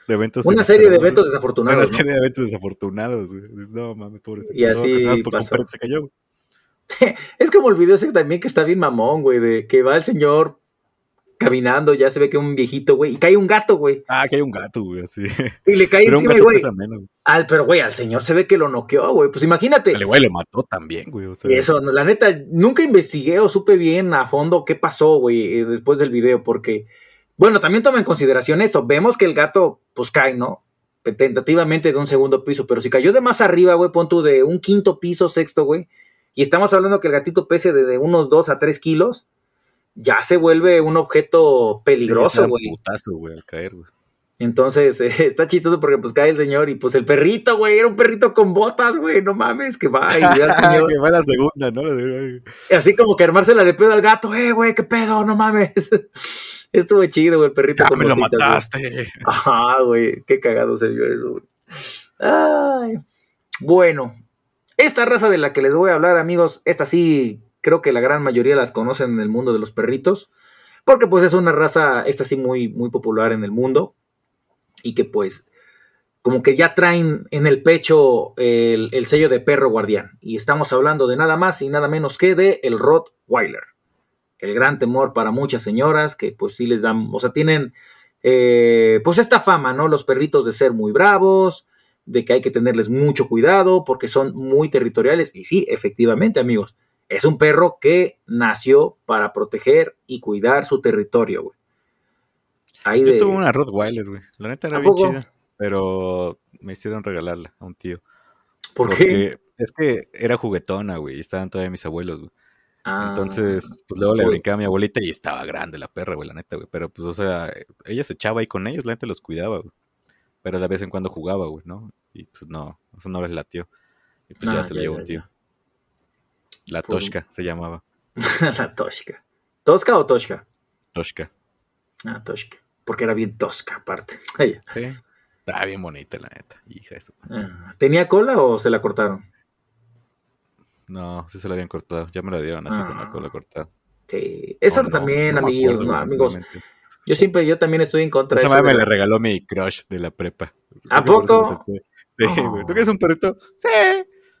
de eventos una serie de eventos desafortunados. Una serie de eventos desafortunados, güey. No mames, pobre. Y así. No, pasó. se cayó, es como el video ese también que está bien mamón, güey, de que va el señor caminando, ya se ve que un viejito, güey, y cae un gato, güey. Ah, cae un gato, güey, así. Y le cae encima, güey. Al, pero, güey, al señor se ve que lo noqueó, güey. Pues imagínate. El güey lo mató también, güey. O sea, y eso, la neta, nunca investigué o supe bien a fondo qué pasó, güey, eh, después del video, porque, bueno, también toma en consideración esto. Vemos que el gato, pues cae, ¿no? Tentativamente de un segundo piso, pero si cayó de más arriba, güey, pon tú de un quinto piso, sexto, güey y estamos hablando que el gatito pese de, unos 2 a 3 kilos, ya se vuelve un objeto peligroso, güey. güey, al caer, güey. Entonces, está chistoso porque pues cae el señor y pues el perrito, güey, era un perrito con botas, güey, no mames, que va y al señor. que va la segunda, ¿no? Así como que armársela de pedo al gato, eh, güey, qué pedo, no mames. Estuvo chido, güey, el perrito ya me lo mataste. Ajá, güey, qué cagado se vio eso, güey. Ay. Bueno, esta raza de la que les voy a hablar, amigos, esta sí creo que la gran mayoría las conocen en el mundo de los perritos, porque pues es una raza, esta muy, muy popular en el mundo, y que pues como que ya traen en el pecho el, sello de perro guardián. Y estamos hablando de nada más y nada menos que de el Rottweiler. El gran temor para muchas señoras que pues sí les dan, o sea, tienen eh, pues esta fama, ¿no? Los perritos de ser muy bravos, de que hay que tenerles mucho cuidado porque son muy territoriales. Y sí, efectivamente, amigos, es un perro que nació para proteger y cuidar su territorio, güey. Ahí Yo tuve una Rottweiler, güey. La neta era bien chida, pero me hicieron regalarla a un tío. ¿Por qué? Es que era juguetona, güey, y estaban todavía mis abuelos, güey. Entonces, ah, pues luego le brincaba a mi abuelita y estaba grande la perra, güey, la neta, güey. Pero pues, o sea, ella se echaba ahí con ellos, la neta los cuidaba, güey. Pero de vez en cuando jugaba, güey, ¿no? Y pues no, eso no les latió. Y pues ya ah, se lo llevó un tío. La Toshka se llamaba. la Toshka. ¿Tosca o Toshka? Toshka. Ah, Toshka. Porque era bien tosca, aparte. sí. Estaba bien bonita, la neta. Hija eso. Ah, ¿Tenía cola o se la cortaron? No, sí se la habían cortado. Ya me la dieron así con la ah. cola cortada. Sí. Eso también, amigos, amigos. Yo siempre, yo también estoy en contra de eso. Esa me la regaló mi crush de la prepa. ¿A poco? Sí, güey. ¿Tú quieres un perrito? Sí.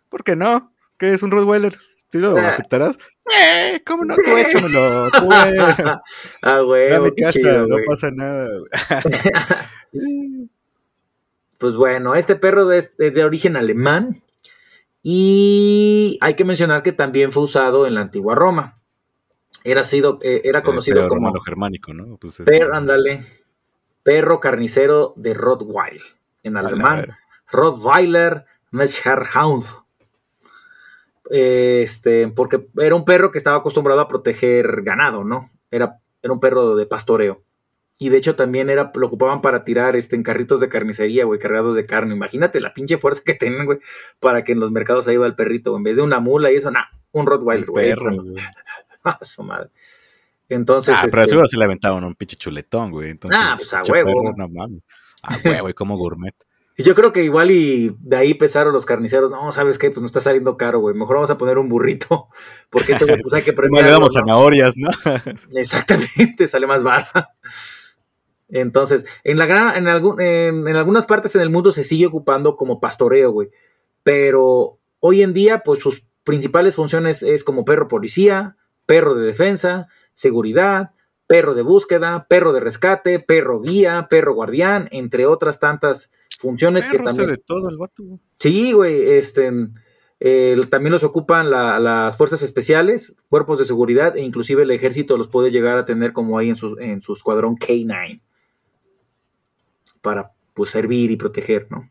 ¿Por qué no? ¿Qué es un Rottweiler? ¿Sí lo ah. aceptarás? Sí, ¿cómo no? Tú échamelo. Tú, ah, güey. A mi casa, no pasa nada. pues bueno, este perro es de, origen alemán. Y hay que mencionar que también fue usado en la antigua Roma. Era, sido, eh, era conocido como. germánico, ¿no? Pues per, ándale. Perro carnicero de Rottweiler. En alemán. Rottweiler Mescherhound. Este, porque era un perro que estaba acostumbrado a proteger ganado, ¿no? Era Era un perro de pastoreo. Y de hecho también era, lo ocupaban para tirar este, en carritos de carnicería, güey, cargados de carne. Imagínate la pinche fuerza que tienen, güey, para que en los mercados ahí va el perrito. En vez de una mula y eso, nah, un Rottweiler, güey. perro, güey. Ah, su madre. Entonces. Ah, pero este, seguro se le aventaban un pinche chuletón, güey. Entonces, Ah, pues, a huevo. perro, no mames. A huevo, güey, como gourmet. Y yo creo que igual y de ahí pesaron los carniceros. No, ¿sabes qué? Pues no está saliendo caro, güey. Mejor vamos a poner un burrito. Porque esto, pues hay que premiarlo, le damos zanahorias, ¿no? Exactamente, sale más barata. Entonces, en, la gran, en, algún- en, en algunas partes en el mundo se sigue ocupando como pastoreo, güey. Pero hoy en día, pues sus principales funciones es como perro policía, perro de defensa, seguridad, perro de búsqueda, perro de rescate, perro guía, perro guardián, entre otras tantas funciones que Perro hace también... de todo el vato, güey. Sí, güey, este, eh, también los ocupan la- las fuerzas especiales, cuerpos de seguridad e inclusive el ejército los puede llegar a tener como ahí en su, en su escuadrón K9 para pues servir y proteger, ¿no?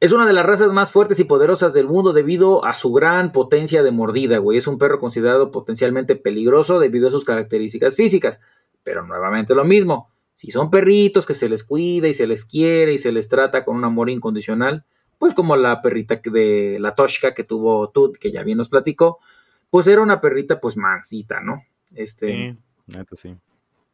Es una de las razas más fuertes y poderosas del mundo debido a su gran potencia de mordida, güey. Es un perro considerado potencialmente peligroso debido a sus características físicas. Pero nuevamente lo mismo. Si son perritos que se les cuida y se les quiere y se les trata con un amor incondicional, pues como la perrita de la Toshka que tuvo Tut, que ya bien nos platicó, pues era una perrita pues mansita, ¿no? Este, Sí, neta, sí.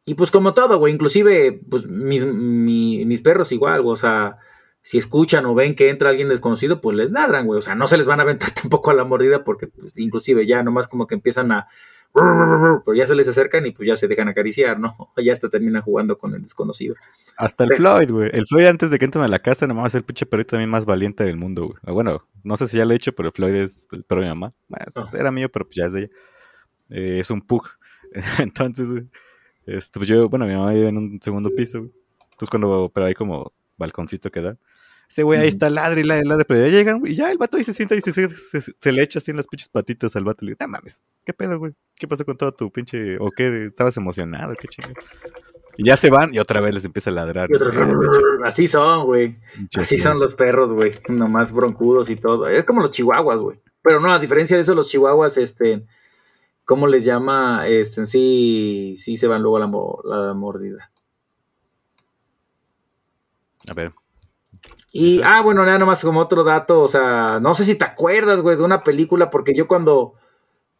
y pues como todo, güey, inclusive pues mis, mi- mis perros igual, güey, o sea, si escuchan o ven que entra alguien desconocido, pues les ladran, güey, o sea, no se les van a aventar tampoco a la mordida porque pues, inclusive ya nomás como que empiezan a... Pero ya se les acercan y pues ya se dejan acariciar, ¿no? Ya hasta terminan jugando con el desconocido. Hasta el. Floyd, güey. El Floyd antes de que entren a la casa, nomás es el pinche perrito también más valiente del mundo, güey. Ah, Bueno, no sé si ya lo he dicho, pero el Floyd es el perro de mi mamá. Pues, Ah. Era mío, pero pues ya es de ella. Eh, es un pug. Entonces, güey, este, pues yo, bueno, mi mamá vive en un segundo piso, güey. Entonces cuando, pero hay como balconcito que da. Ese güey ahí está ladre y ladre, ladre, pero ya llegan, güey, y ya el vato ahí se sienta y se, se, se- se le echa así en las pinches patitas al vato. Y le digo, no mames, ¿qué pedo, güey? ¿Qué pasó con todo tu pinche, o qué? ¿Estabas emocionado? ¿Qué chingo? Y ya se van y otra vez les empieza a ladrar. Así son, güey. Así son los perros, güey. Nomás broncudos y todo. Es como los chihuahuas, güey. Pero no, a diferencia de eso, los chihuahuas, este, ¿cómo les llama? Este, sí, sí se van luego a la mordida. A ver, Y, es- ah, bueno, nada nomás como otro dato, o sea, no sé si te acuerdas, güey, de una película, porque yo cuando,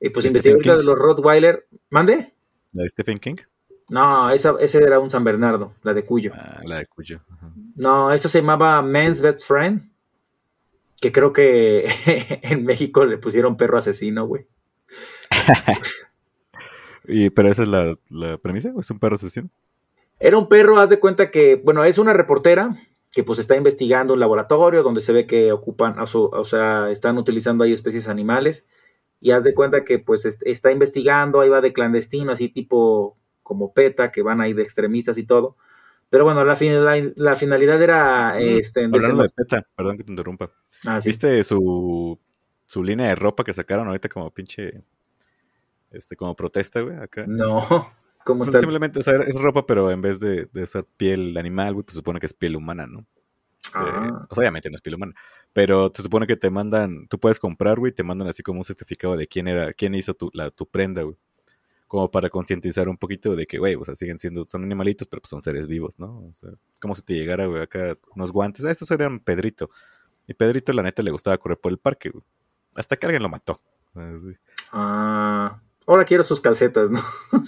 eh, pues, ¿De investigué de los Rottweiler, ¿mande? la de Stephen King. No, esa, ese era un San Bernardo, la de Cuyo. Ah, la de Cuyo. Ajá. No, esta se llamaba Man's Best Friend, que creo que en México le pusieron perro asesino, güey. Y, pero esa es la, la premisa, ¿o es un perro asesino? Era un perro, haz de cuenta que, bueno, es una reportera que pues está investigando un laboratorio donde se ve que ocupan, o, sea, están utilizando ahí especies animales y haz de cuenta que pues est- está investigando, ahí va de clandestino, así tipo como PETA, que van ahí de extremistas y todo. Pero bueno, la, fin- la, la finalidad era... Este, Hablando de PETA, perdón que te interrumpa. Ah, sí. ¿Viste su, su línea de ropa que sacaron ahorita como pinche, este, como protesta, güey, acá? No, ¿cómo Pues está? simplemente, o sea, es ropa, pero en vez de, de ser piel animal, güey, pues se supone que es piel humana, ¿no? Eh, Ah, sea, obviamente no es piel humana. Pero se supone que te mandan, tú puedes comprar, güey, te mandan así como un certificado de quién era, quién hizo tu, la, tu prenda, güey. Como para concientizar un poquito de que, güey, o sea, siguen siendo, son animalitos, pero pues son seres vivos, ¿no? O sea, es como si te llegara, güey, acá unos guantes. Ah, estos eran Pedrito. Y Pedrito, la neta, le gustaba correr por el parque, güey. Hasta que alguien lo mató. Así. ah, ahora quiero sus calcetas, ¿no?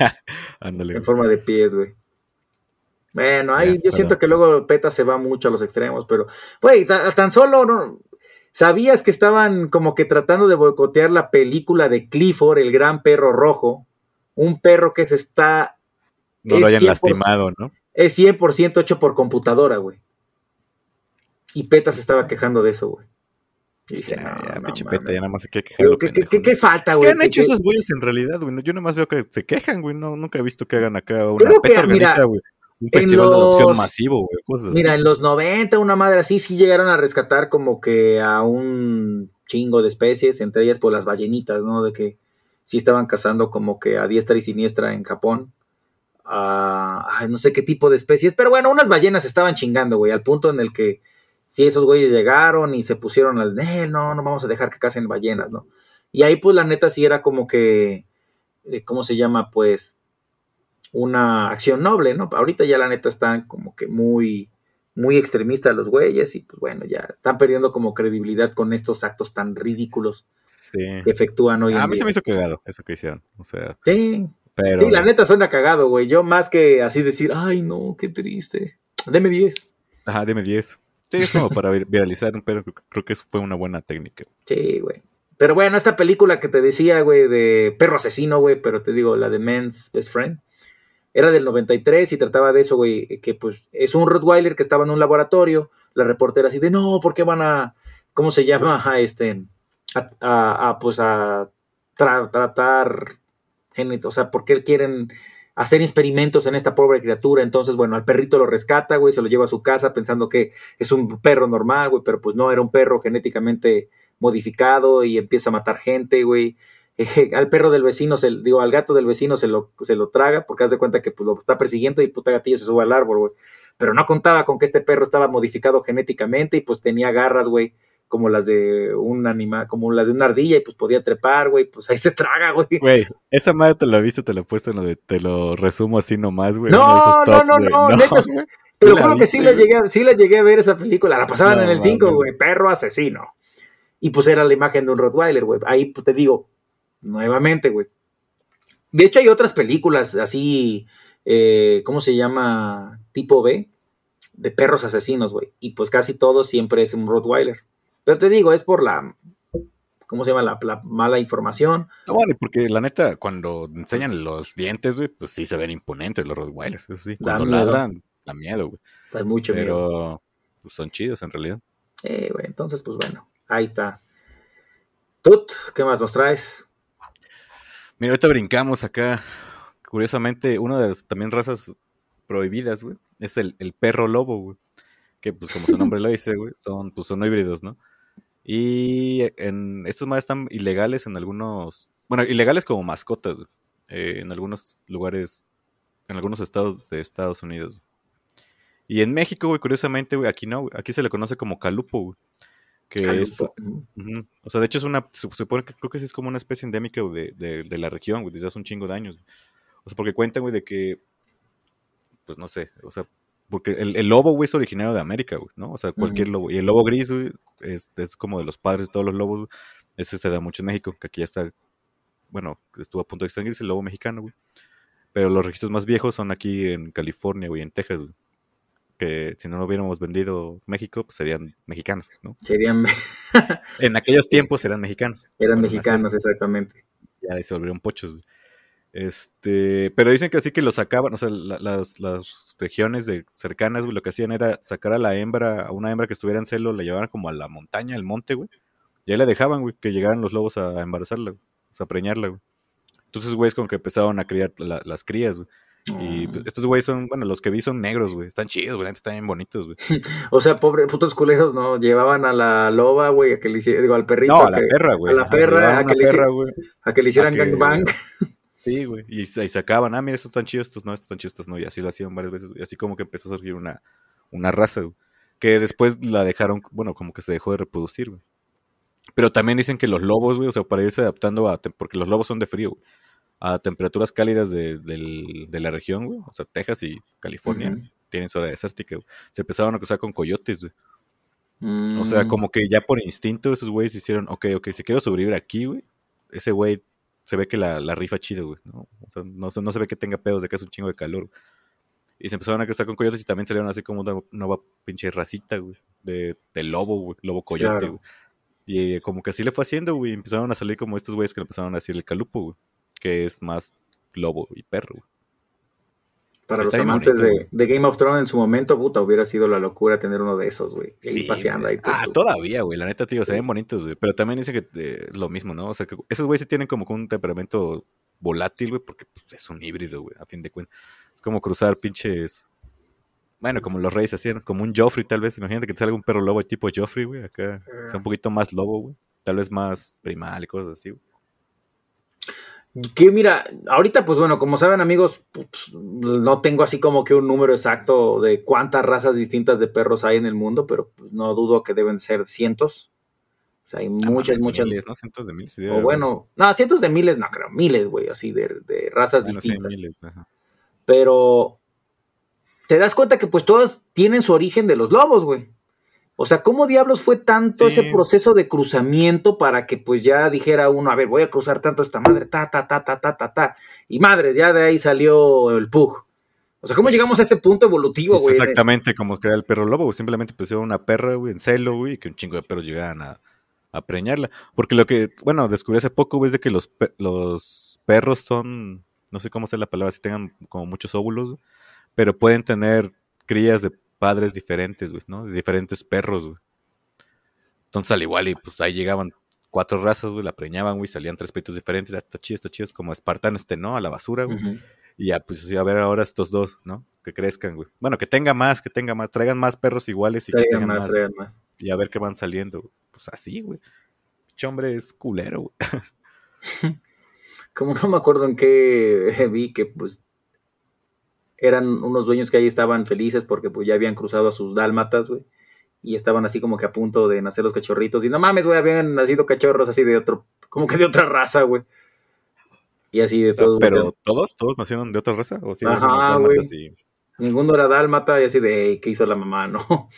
Ándale, en forma de pies, güey. Bueno, ahí yo perdón. siento que luego PETA se va mucho a los extremos, pero, güey, ta- tan solo, ¿no? ¿Sabías que estaban como que tratando de boicotear la película de Clifford, el gran perro rojo? Un perro que se está, No es lo hayan 100%. lastimado, ¿no? es 100% hecho por computadora, güey. Y PETA se estaba quejando de eso, güey. Y dije, Ya, no, ya, no peta, ya nada más se ¿Qué, qué- pendejo, qué- ¿no? qué falta, ¿Qué güey? han ¿Qué- hecho qué- esos güeyes en realidad, güey? Yo nomás veo que se quejan, güey. No, nunca he visto que hagan acá una Creo que, PETA organiza, mira, güey. Un festival de adopción masivo, güey. Cosas Mira, así. en los 90, una madre así, sí llegaron a rescatar como que a un chingo de especies, entre ellas por las ballenitas, ¿no? De que sí estaban cazando como que a diestra y siniestra en Japón. Ah, ay, no sé qué tipo de especies, pero bueno, unas ballenas estaban chingando, güey, al punto en el que sí, esos güeyes llegaron y se pusieron al, "Eh, no, no vamos a dejar que casen ballenas, ¿no? Y ahí pues la neta sí era como que eh, ¿cómo se llama? Pues una acción noble, ¿no? Ahorita ya la neta están como que muy, muy extremistas los güeyes y pues bueno, ya están perdiendo como credibilidad con estos actos tan ridículos que efectúan hoy en día. A mí se me hizo cagado eso que hicieron, o sea. Sí, sí la neta suena cagado, güey. Yo más que así decir, ay no, qué triste. Deme 10. Ajá, deme 10. Sí, es como para viralizar un pedo, creo que fue una buena técnica. Sí, güey. Pero bueno, esta película que te decía, güey, de perro asesino, güey, pero te digo, la de Men's Best Friend, era del 93 y trataba de eso, güey, que pues es un Rottweiler que estaba en un laboratorio, la reportera así de, no, ¿por qué van a, ¿cómo se llama? A este, a, a, pues a tratar, o sea, ¿por qué quieren hacer experimentos en esta pobre criatura? Entonces, bueno, al perrito lo rescata, güey, se lo lleva a su casa pensando que es un perro normal, güey, pero pues no, era un perro genéticamente modificado y empieza a matar gente, güey. al perro del vecino, se, digo, al gato del vecino se lo, se lo traga porque haz de cuenta que pues, lo está persiguiendo y puta gatillo se sube al árbol, güey. Pero no contaba con que este perro estaba modificado genéticamente y pues tenía garras, güey, como las de un animal, como la de una ardilla y pues podía trepar, güey, pues ahí se traga, güey. Güey, esa madre te la viste, te la he puesto en lo de, te lo resumo así nomás, güey. No, no, no, no, no, pero creo que sí la, llegué, sí la llegué a ver esa película, la pasaban en el 5, güey, perro asesino. Y pues era la imagen de un Rottweiler, güey. Ahí pues, te digo, nuevamente, güey. De hecho, hay otras películas así, eh, ¿cómo se llama? Tipo B, de perros asesinos, güey. Y pues casi todo siempre es un Rottweiler. Pero te digo, es por la, ¿cómo se llama? La, mala información. No, bueno, porque la neta, cuando enseñan los dientes, güey, pues sí se ven imponentes los Rottweilers. Eso sí, cuando ladran, da miedo, güey. Da mucho Pero, miedo. pues son chidos en realidad. Eh, güey, entonces, pues bueno, ahí está. Tut, ¿qué más nos traes? Mira, ahorita brincamos acá. Curiosamente, una de las también razas prohibidas, güey, es el, perro lobo, güey. Que pues como su nombre lo dice, güey, son, pues son híbridos, ¿no? Y en estos más están ilegales en algunos, bueno, ilegales como mascotas, eh, en algunos lugares, en algunos estados de Estados Unidos. Y en México, güey, curiosamente, güey, aquí no, aquí se le conoce como calupo, güey que es, o sea, de hecho es una, se supone que creo que es como una especie endémica de, de, la región, güey, desde hace un chingo de años. O sea, porque cuentan, güey, de que, pues no sé, o sea, porque el, lobo, güey, es originario de América, güey, ¿no? O sea, cualquier lobo. Y el lobo gris, güey, es, es, como de los padres de todos los lobos, güey. Ese se da mucho en México, que aquí ya está, bueno, estuvo a punto de extinguirse el lobo mexicano, güey. Pero los registros más viejos son aquí en California, güey, en Texas, güey que si no lo hubiéramos vendido México, pues serían mexicanos, ¿no? Serían. en aquellos tiempos eran mexicanos. Eran mexicanos, exactamente. Ya se volvieron pochos, Este, pero dicen que así que lo sacaban, o sea, las, las, regiones de cercanas, güey, lo que hacían era sacar a la hembra, a una hembra que estuviera en celo, la llevaban como a la montaña, al monte, güey. Y ahí la dejaban, güey, que llegaran los lobos a embarazarla, o sea, a preñarla, güey. Entonces, güey, es como que empezaban a criar las crías, güey. Y pues, estos güeyes son, bueno, los que vi son negros, güey. Están chidos, güey. Están bien bonitos, güey. o sea, pobre, putos culeros, ¿no? Llevaban a la loba, güey, a que le hicieran, digo, al perrito. No, a, la perra, güey. A la perra, a que, le, a que le hicieran gangbang. Sí, güey. Y, se sacaban, ah, mira, estos están chidos, estos no, estos están chidos, estos no. Y así lo hacían varias veces. Y así como que empezó a surgir una, una raza, güey. Que después la dejaron, bueno, como que se dejó de reproducir, güey. Pero también dicen que los lobos, güey, o sea, para irse adaptando a. Porque los lobos son de frío, güey a temperaturas cálidas de, la región, güey. O sea, Texas y California tienen zona desértica, güey. Se empezaron a cruzar con coyotes, güey. O sea, mm. como que ya por instinto esos güeyes hicieron, ok, ok, si quiero sobrevivir aquí, güey, ese güey se ve que la, rifa chido, güey, ¿no? O sea, no, no, se ve que tenga pedos de que es un chingo de calor. Y se empezaron a cruzar con coyotes y también salieron así como una nueva pinche racita, güey, de, lobo, güey, lobo coyote, güey. Y como que así le fue haciendo, güey, empezaron a salir como estos güeyes que le empezaron a decir el calupo, güey que es más lobo y perro. Para los amantes de, Game of Thrones en su momento, puta, hubiera sido la locura tener uno de esos, güey. Sí, paseando ahí. Ah, todavía, güey. La neta, tío, se ven bonitos, güey. Pero también dicen que eh, lo mismo, ¿no? O sea, que esos güeyes sí tienen como un temperamento volátil, güey, porque pues, es un híbrido, güey, a fin de cuentas. Es como cruzar pinches. Bueno, como los reyes hacían, como un Joffrey, tal vez. Imagínate que te salga un perro lobo tipo Joffrey, güey. Acá, sea un poquito más lobo, güey. Tal vez más primal y cosas así, güey. Que mira, ahorita pues bueno, como saben amigos, pues, no tengo así como que un número exacto de cuántas razas distintas de perros hay en el mundo, pero pues, no dudo que deben ser cientos, O sea, hay Ah, muchas, mames, muchas. Miles, ¿no? Cientos de miles. O bueno, no, cientos de miles, no creo, miles, güey, así de, de razas Bueno, sí, distintas. miles, ajá. Pero te das cuenta que pues todas tienen su origen de los lobos, güey. O sea, ¿cómo diablos fue tanto Sí. ese proceso de cruzamiento para que pues ya dijera uno, a ver, voy a cruzar tanto esta madre, ta, ta, ta, ta, ta, ta, ta. Y madres, ya de ahí salió el pug. O sea, ¿cómo llegamos a ese punto evolutivo, Pues güey? exactamente como era el perro lobo, güey. Simplemente pusieron una perra, güey, en celo, güey, y que un chingo de perros llegaran a, a preñarla. Porque lo que, bueno, descubrí hace poco, güey, es de que los, los perros son, no sé cómo sea la palabra, si tengan como muchos óvulos, pero pueden tener crías de padres diferentes, güey, ¿no? De diferentes perros, güey. Entonces, al igual, y pues ahí llegaban cuatro razas, güey, la preñaban, güey, salían tres peitos diferentes, ah, está chido, está chido, es como espartano este, ¿no? A la basura, güey. Y ya, pues a ver ahora estos dos, ¿no? Que crezcan, güey. Bueno, que tenga más, que tenga más, traigan más perros iguales y que Traigan tengan más, más. traigan más. Y a ver qué van saliendo. güey. Pues así, güey. Pinche hombre es culero, güey. Como no me acuerdo en qué vi que pues eran unos dueños que ahí estaban felices porque pues ya habían cruzado a sus dálmatas, güey. Y estaban así como que a punto de nacer los cachorritos. Y no mames, güey, habían nacido cachorros así de otro, como que de otra raza, güey. Y así de O sea, todos. pero todos, todos nacieron de otra raza. O sí, Ajá, unos dálmatas y- Ninguno era dálmata y así de, "Ey, ¿qué hizo la mamá? No,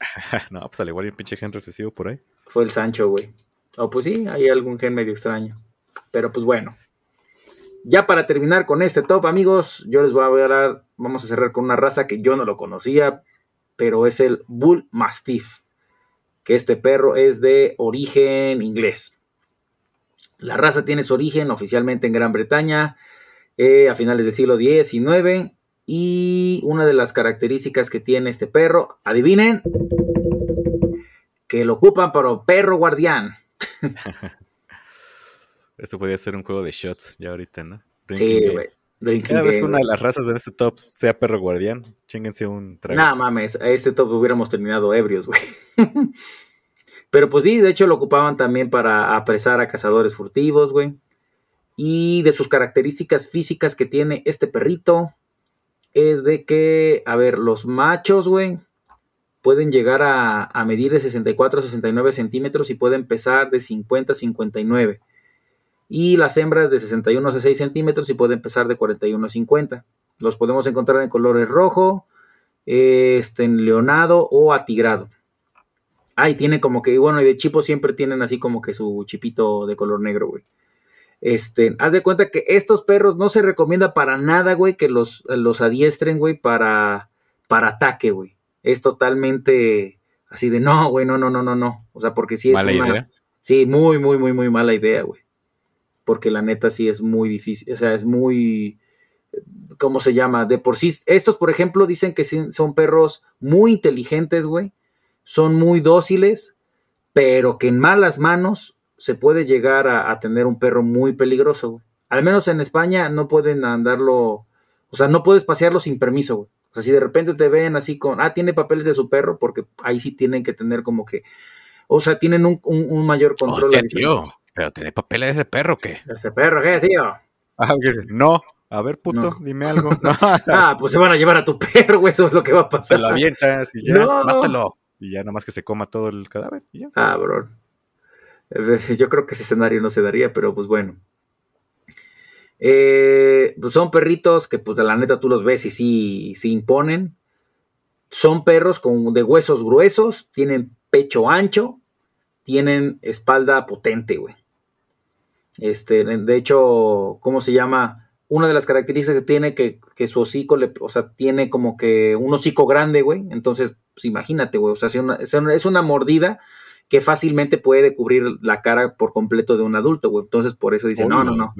no, pues al igual hay un pinche gen recesivo por ahí. fue el Sancho, güey. O pues sí, hay algún gen medio extraño. Pero pues bueno. Ya para terminar con este top, amigos, yo les voy a hablar, vamos a cerrar con una raza que yo no lo conocía, pero es el Bull Mastiff, que este perro es de origen inglés. La raza tiene su origen oficialmente en Gran Bretaña eh, a finales del siglo XIX y una de las características que tiene este perro, adivinen, que lo ocupan para perro guardián. Esto podría ser un juego de shots ya ahorita, ¿no? Drinking Sí, güey. Cada vez que una de las razas de este top sea perro guardián, chinguense un trago. Nah, mames, a este top hubiéramos terminado ebrios, güey. Pero pues sí, de hecho lo ocupaban también para apresar a cazadores furtivos, güey. Y de sus características físicas que tiene este perrito es de que, a ver, los machos, güey, pueden llegar a, a medir de 64 a 69 centímetros y pueden pesar de 50 a 59. Y las hembras de 61 a 6 centímetros y pueden pesar de 41 a 50. Los podemos encontrar en colores rojo, este, en leonado o atigrado. Ah, y tiene como que, bueno, y de chipo siempre tienen así como que su chipito de color negro, güey. Este, haz de cuenta que estos perros no se recomienda para nada, güey, que los, los adiestren, güey, para, para ataque, güey. Es totalmente así de, no, güey, no, no, no, no, no. O sea, porque sí es Mala una- idea. Sí, muy, muy, muy, muy mala idea, güey. Porque la neta sí es muy difícil, o sea, es muy, ¿cómo se llama? De por sí, estos, por ejemplo, dicen que son perros muy inteligentes, güey. Son muy dóciles, pero que en malas manos se puede llegar a, a tener un perro muy peligroso, güey. Al menos en España no pueden andarlo, o sea, no puedes pasearlo sin permiso, güey. O sea, si de repente te ven así con, ah, tiene papeles de su perro, porque ahí sí tienen que tener como que, o sea, tienen un, un- un mayor control. Hostia, tío. Pero tiene papeles de perro, ¿qué? Ese perro, ¿qué, tío? Ah, ok. No. A ver, puto, No. dime algo. No. Ah, pues se van a llevar a tu perro, güey, eso es lo que va a se pasar. lo avientas y ya, No. mátalo. Y ya nomás que se coma todo el cadáver. y ya. Ah, bro. Eh, Yo creo que ese escenario no se daría, pero pues bueno. Eh, pues son perritos que, pues de la neta, tú los ves y sí, sí imponen. Son perros con, de huesos gruesos, tienen pecho ancho, tienen espalda potente, güey. Este, de hecho, ¿cómo se llama? Una de las características que tiene que, que su hocico, le, o sea, tiene como que un hocico grande, güey. Entonces, pues imagínate, güey. O sea, si una- es una- mordida que fácilmente puede cubrir la cara por completo de un adulto, güey. Entonces, por eso dicen, no, no, no.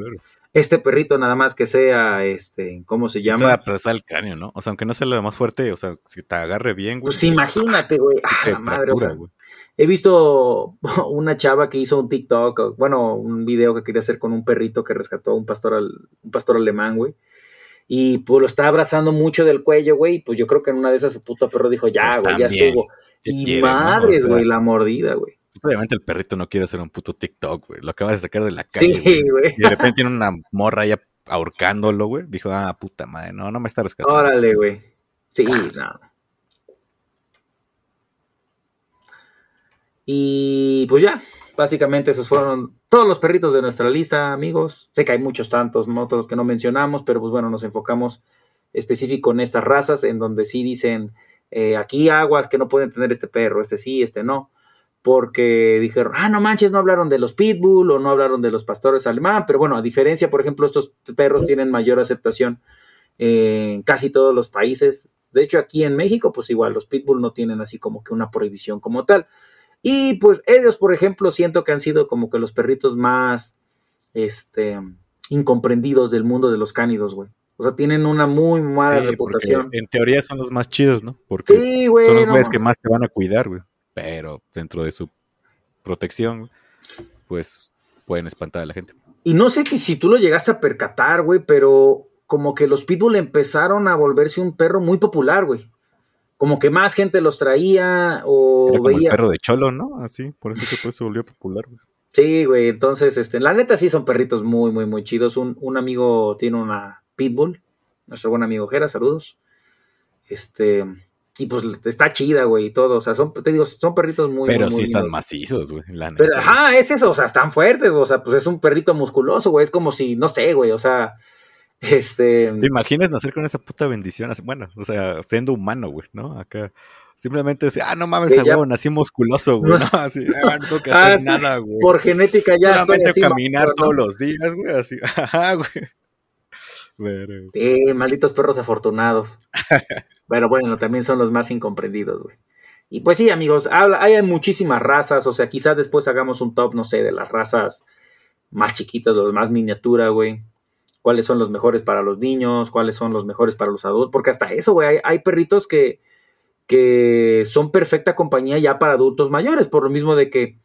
Este perrito nada más que sea, este, ¿cómo se llama? a presar el cráneo, ¿no? O sea, aunque no sea lo más fuerte, o sea, si te agarre bien, güey. Pues imagínate, güey. Ah, la madre, o fractura, sea. He visto una chava que hizo un TikTok, bueno, un video que quería hacer con un perrito que rescató a un pastor, al- un pastor alemán, güey. Y pues lo está abrazando mucho del cuello, güey. Y pues yo creo que en una de esas puto perro dijo, ya, Pues güey, ya estuvo. ¿qué Y quiere, no? madres, O sea, güey, la mordida, güey. pues, obviamente el perrito no quiere hacer un puto TikTok, güey. Lo acaba de sacar de la calle. Sí, güey. güey. Y de repente tiene una morra ya ahorcándolo, güey. Dijo, ah, puta madre, no, no me está rescatando. Órale, güey. Sí, no. Y pues ya, básicamente esos fueron todos los perritos de nuestra lista, amigos. Sé que hay muchos tantos, ¿no? Todos que no mencionamos, pero pues bueno, nos enfocamos específico en estas razas, en donde sí dicen eh, aquí aguas que no pueden tener este perro, este sí, este no. Porque dijeron, ah, no manches, no hablaron de los pitbull o no hablaron de los pastores alemán, pero bueno, a diferencia, por ejemplo, estos perros tienen mayor aceptación en casi todos los países. De hecho, aquí en México, pues igual, los pitbull no tienen así como que una prohibición como tal. Y pues ellos, por ejemplo, siento que han sido como que los perritos más, este, incomprendidos del mundo de los cánidos, güey. O sea, tienen una muy mala reputación. En teoría son los más chidos, ¿no? Porque son los güeyes que más te van a cuidar, güey. Pero dentro de su protección, pues pueden espantar a la gente. Y no sé si tú lo llegaste a percatar, güey, pero como que los pitbull empezaron a volverse un perro muy popular, güey como que más gente los traía o Era veía. el perro de cholo, ¿no? Así, por eso que se volvió popular, güey. Sí, güey, entonces, este, la neta sí son perritos muy, muy, muy chidos. Un, un amigo tiene una pitbull, nuestro buen amigo Jera, saludos. Este, y pues está chida, güey, y todo. O sea, son, te digo, son perritos muy. Pero muy, sí están macizos, güey. La neta, Pero, ajá, es eso, o sea, están fuertes, o sea, pues es un perrito musculoso, güey. Es como si, no sé, güey, o sea, este. ¿Te imaginas nacer con esa puta bendición? Bueno, o sea, siendo humano, güey, ¿no? Acá. Simplemente decir, ah, no mames, a huevo, nací musculoso, güey, ¿no? Así, ah, no tengo que hacer ah, nada, güey. Por genética ya. Solamente caminar todos los días, güey, así, ajá, güey. Sí, malditos perros afortunados. Pero bueno, también son los más incomprendidos, güey. Y pues sí, amigos, hay muchísimas razas, o sea, quizás después hagamos un top, no sé, de las razas más chiquitas, los más miniatura, güey cuáles son los mejores para los niños, cuáles son los mejores para los adultos, porque hasta eso, güey, hay, perritos que, que son perfecta compañía ya para adultos mayores, por lo mismo de que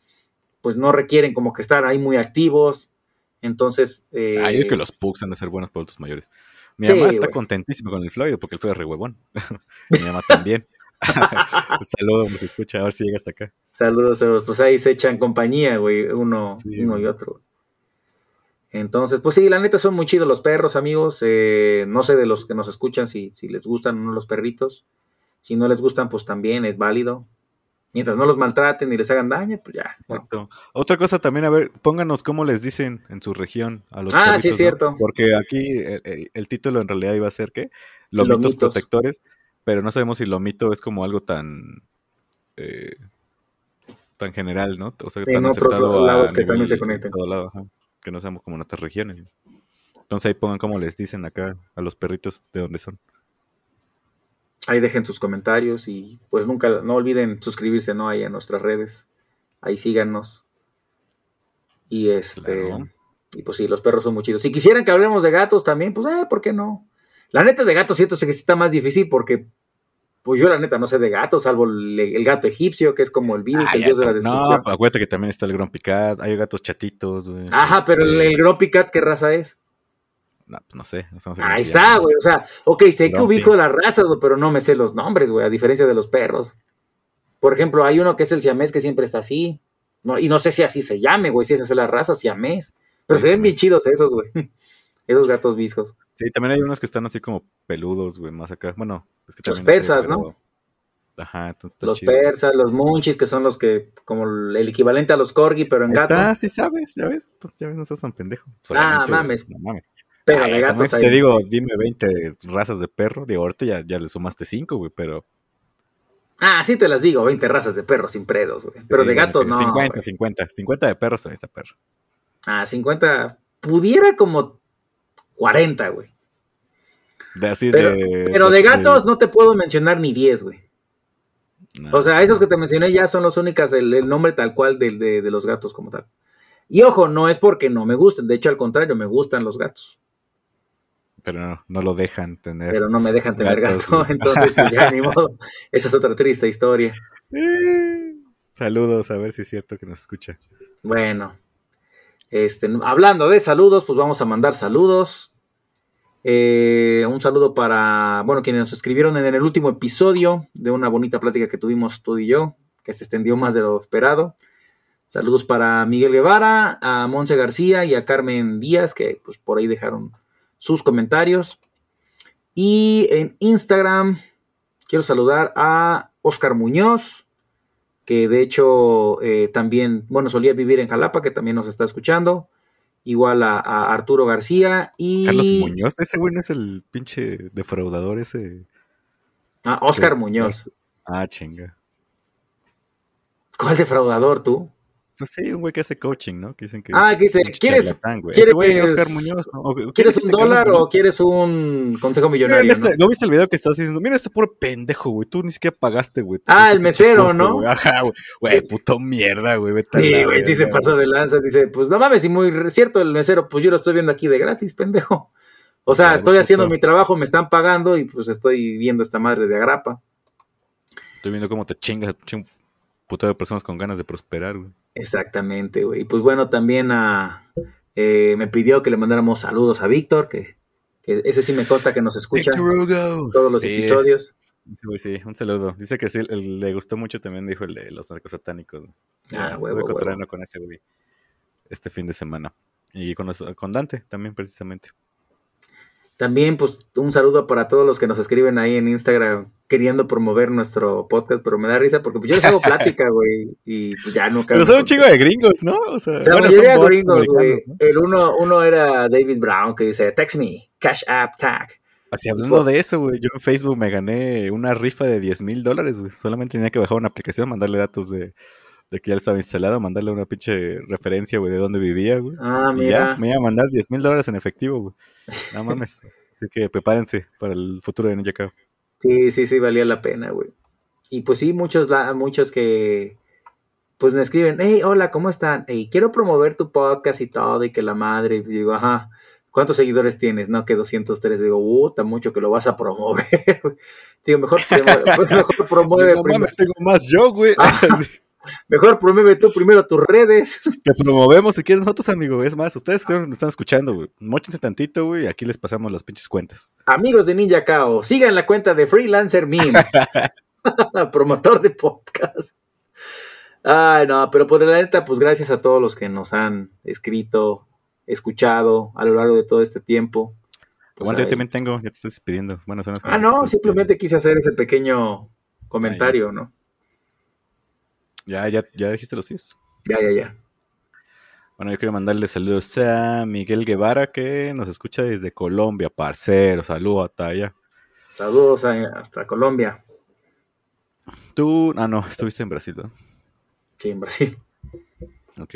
pues no requieren como que estar ahí muy activos, entonces... Eh, Ay, que los pugs han de ser buenos para adultos mayores. Mi mamá está contentísima con el Floyd porque el Floyd es re huevón. Mi mamá también. Saludos, nos escucha, a ver si llega hasta acá. Saludos, saludos. Pues ahí se echan compañía, güey, uno, uno y otro. Entonces, pues sí, la neta son muy chidos los perros, amigos. Eh, no sé de los que nos escuchan si, si les gustan o no los perritos. Si no les gustan, pues también es válido. Mientras no los maltraten ni les hagan daño, pues ya. Exacto. Otra cosa también, a ver, pónganos cómo les dicen en su región a los Ah, sí, es cierto. Porque aquí eh, eh, el, título en realidad iba a ser ¿qué? Lomitos, protectores, pero no sabemos si lomito es como algo tan tan general, ¿no? O sea, en otros lados que también se conectan. Todo lado, que no seamos como en otras regiones. Entonces ahí pongan como les dicen acá a los perritos de dónde son. Ahí dejen sus comentarios y pues nunca, no olviden suscribirse, ¿no? Ahí a nuestras redes. Ahí síganos. Y este... Y pues sí, los perros son muy chidos. Si quisieran que hablemos de gatos también, pues, eh, ¿por qué no? La neta de gatos siento que está más difícil porque pues yo la neta no sé de gatos, salvo el, gato egipcio, que es como el virus, el dios de la destrucción. No, acuérdate que también está el Grumpy Cat, hay gatos chatitos, güey. Ajá, pero el, este el Grumpy Cat, ¿qué raza es? No, pues no sé. Ahí está, güey. O sea, ok, sé que ubico las razas, pero no me sé los nombres, güey, a diferencia de los perros. Por ejemplo, hay uno que es el siamés que siempre está así. No, y no sé si así se llame, güey, si esa es la raza siamés. Pero se ven bien chidos esos, güey. Esos gatos viscos. Sí, también hay unos que están así como peludos, güey, más acá. Bueno, es que Los persas, ¿no? Ajá, entonces Los persas, los munchis, que son los que, como el equivalente a los corgi, pero en gato. Ah, sí sabes, ya ves. Entonces ya ves, no seas tan pendejo. Ah, mames. No mames. Pero de gatos Te digo, dime 20 razas de perro. De ahorita ya, ya le sumaste 5, güey, pero. Ah, sí te las digo, 20 razas de perros sin predos, güey. pero de gatos no. 50, 50. 50 de perros también está perro. Ah, 50. Pudiera como 40, güey. De así pero, de, pero de, gatos no te puedo mencionar ni 10, güey. o sea, esos que te mencioné ya son los únicas, el, nombre tal cual de, de, los gatos como tal. Y ojo, no es porque no me gusten, de hecho al contrario, me gustan los gatos. Pero no, no lo dejan tener. Pero no me dejan tener gato, entonces pues ya ni modo. Esa es otra triste historia. saludos, a ver si es cierto que nos escucha. Bueno, este, hablando de saludos, pues vamos a mandar saludos. Eh, un saludo para, bueno, quienes nos escribieron en el último episodio de una bonita plática que tuvimos tú y yo, que se extendió más de lo esperado. Saludos para Miguel Guevara, a Monse García y a Carmen Díaz, que pues por ahí dejaron sus comentarios. Y en Instagram quiero saludar a Oscar Muñoz, que de hecho eh, también, bueno, solía vivir en Jalapa, que también nos está escuchando. Igual a, a Arturo García y... Carlos Muñoz, ese güey no es el pinche defraudador ese. Ah, Oscar Muñoz. Ah, chinga. ¿Cuál defraudador tú? Pues sí, un güey que hace coaching, ¿no? Que dicen que Ah, es que dice, un ¿quieres- güey. quieres- Ese güey, Oscar Muñoz, ¿no? O- ¿quién ¿Quieres es un dólar o quieres un consejo millonario? este- no? ¿No viste el video que estás diciendo? Mira, este puro pendejo, güey. Tú ni siquiera pagaste, güey. Ah, el mesero, costo, ¿no? güey. Ajá, güey. Güey, puto mierda, güey. Vete Sí, güey, sí se pasó de lanza. Dice, pues no mames, y muy cierto el mesero, pues yo lo estoy viendo aquí de gratis, pendejo. O sea, Claro, estoy haciendo mi trabajo, me están pagando y pues estoy viendo esta madre de agrapa. Estoy viendo cómo te chingas putero de personas con ganas de prosperar, güey. Exactamente, güey. Y pues bueno, también a, eh, me pidió que le mandáramos saludos a Víctor, que, que ese sí me consta que nos escucha todos los Sí, episodios. Sí, un saludo. Dice que sí, el- le gustó mucho también, dijo el de los narcosatánicos. güey. Ah, Ya, huevo, Estuve huevo. con ese güey este fin de semana. Y con, los- con Dante también, precisamente. También, pues, un saludo para todos los que nos escriben ahí en Instagram queriendo promover nuestro podcast, pero me da risa porque pues, yo les hago plática, güey, y pues ya nunca. Pero son un chingo de gringos, ¿no? O sea, O sea, la bueno, mayoría son bots gringos, güey. El uno, uno era David Brown que dice, text me, cash app tag. Así hablando de eso, güey, yo en Facebook me gané una rifa de 10 mil dólares, güey. Solamente tenía que bajar una aplicación, mandarle datos de, de que ya estaba instalado, mandarle una pinche referencia, güey, de dónde vivía, güey. Ah, y mira. ya, me iba a mandar 10 mil dólares en efectivo, güey. No mames. Así que prepárense para el futuro de Ninja Cow. Sí, sí, sí, valía la pena, güey. Y pues sí, muchos, la- muchos que pues me escriben, hey, hola, ¿cómo están? Hey, quiero promover tu podcast y todo, y que la madre, y digo, ajá, ¿cuántos seguidores tienes? No, que 203, digo, uh, está mucho que lo vas a promover, güey. Digo, mejor, mejor promueve, no primero- mames, tengo más yo, güey. Mejor promueve tú primero tus redes. Te promovemos si quieren nosotros, amigo. Es más, ustedes que nos están escuchando, güey. Móchense tantito, güey, y aquí les pasamos las pinches cuentas. Amigos de Ninja Kao, sigan la cuenta de Freelancer Meme, promotor de podcast. Ay, no, pero por la neta, pues gracias a todos los que nos han escrito, escuchado a lo largo de todo este tiempo. Pues, Aguanta, yo también tengo, ya te estás despidiendo. Bueno, son las Ah, no, te estás simplemente quise hacer ese pequeño comentario, ¿no? Ya, ya, ya dijiste los tuyos. Ya, ya, ya. Bueno, yo quiero mandarle saludos a Miguel Guevara, que nos escucha desde Colombia, parcero. Saludos hasta allá. Saludos a- hasta Colombia, Tú, ah, no, estuviste en Brasil, ¿no? sí, en Brasil. Ok.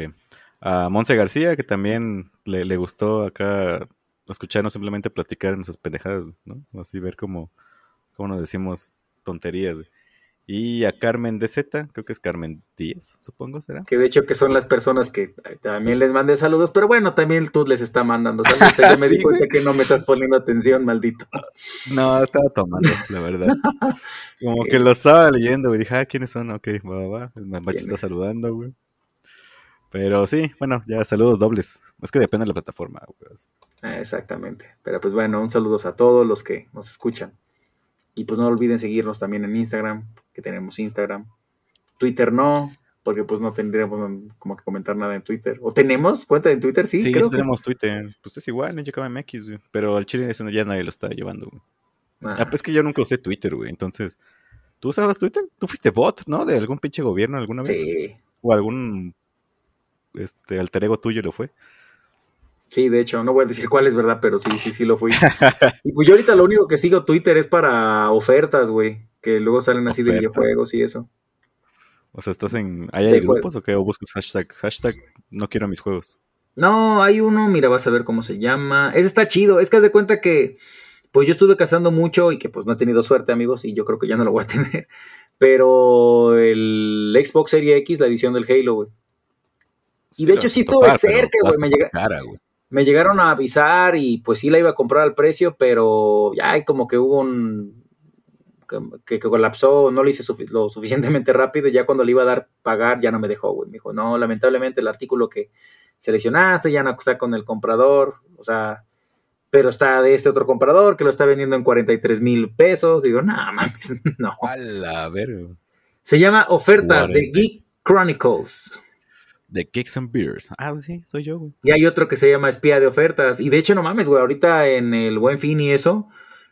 A Monse García, que también le, le gustó acá escucharnos simplemente platicar nuestras pendejadas, ¿no? Así ver cómo, cómo nos decimos tonterías. güey. Y a Carmen de Z, creo que es Carmen Díaz, supongo será. Que de hecho que son las personas que también les mandé saludos, pero bueno, también tú les está mandando saludos. Ya me di Sí, cuenta güey. que no me estás poniendo atención, maldito. No, estaba tomando, la verdad. Como que lo estaba leyendo, güey. Dije, ah, ¿quiénes son? Ok, va, va, va. El Mambachi está saludando, güey. Pero sí, bueno, ya saludos dobles. Es que depende de la plataforma, güey. Ah, Exactamente. Pero pues bueno, un saludos a todos los que nos escuchan. Y pues no olviden seguirnos también en Instagram, que tenemos Instagram. Twitter no, porque pues no tendríamos como que comentar nada en Twitter. ¿O tenemos cuenta en Twitter? Sí, Sí, creo sí que- tenemos Twitter. Pues es igual, no MX, güey. Pero al chile ese ya nadie lo está llevando, güey. Ah, Ah, pues es que yo nunca usé Twitter, güey. Entonces, ¿tú usabas Twitter? ¿Tú fuiste bot, no? ¿De algún pinche gobierno alguna vez? sí, ¿O algún este, alter ego tuyo lo fue? sí, de hecho, no voy a decir cuál es verdad, pero sí, sí, sí lo fui. y pues yo ahorita lo único que sigo Twitter es para ofertas, güey, que luego salen así de videojuegos y eso. O sea, ¿estás en... ¿Ahí De hay juego. grupos o qué? ¿O buscas hashtag? Hashtag no quiero mis juegos. No, hay uno, mira, vas a ver cómo se llama. Ese está chido, es que haz de cuenta que, pues yo estuve cazando mucho y que pues no he tenido suerte, amigos, y yo creo que ya no lo voy a tener. Pero el Xbox Series X, la edición del Halo, güey. Y de hecho sí estuve cerca, vas güey, me a llega- cara, güey. Me llegaron a avisar y pues sí la iba a comprar al precio, pero ya hay como que hubo un... que, que colapsó, no lo hice sufi- lo suficientemente rápido y ya cuando le iba a dar pagar ya no me dejó, güey. Me dijo, no, lamentablemente el artículo que seleccionaste ya no está con el comprador, o sea, pero está de este otro comprador que lo está vendiendo en 43 mil pesos. Digo, no, mames, no. A la verga. Se llama Ofertas de 40. Geek Chronicles. De Kicks and Beers. Ah, sí, soy yo, güey. Y hay otro que se llama Espía de Ofertas. Y de hecho, no mames, güey, ahorita en el Buen Fin y eso,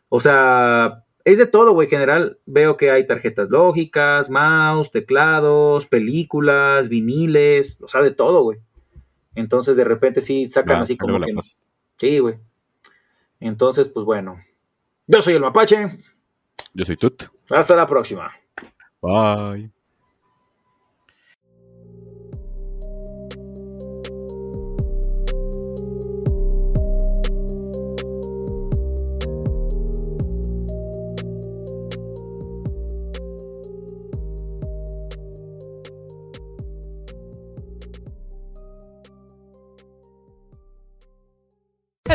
o sea, es de todo, güey. En general veo que hay tarjetas lógicas, mouse, teclados, películas, viniles, o sea, de todo, güey. Entonces de repente sí sacan Va, así como que... Sí, güey. Entonces, pues bueno. Yo soy el mapache. Yo soy Tut. Hasta la próxima. Bye.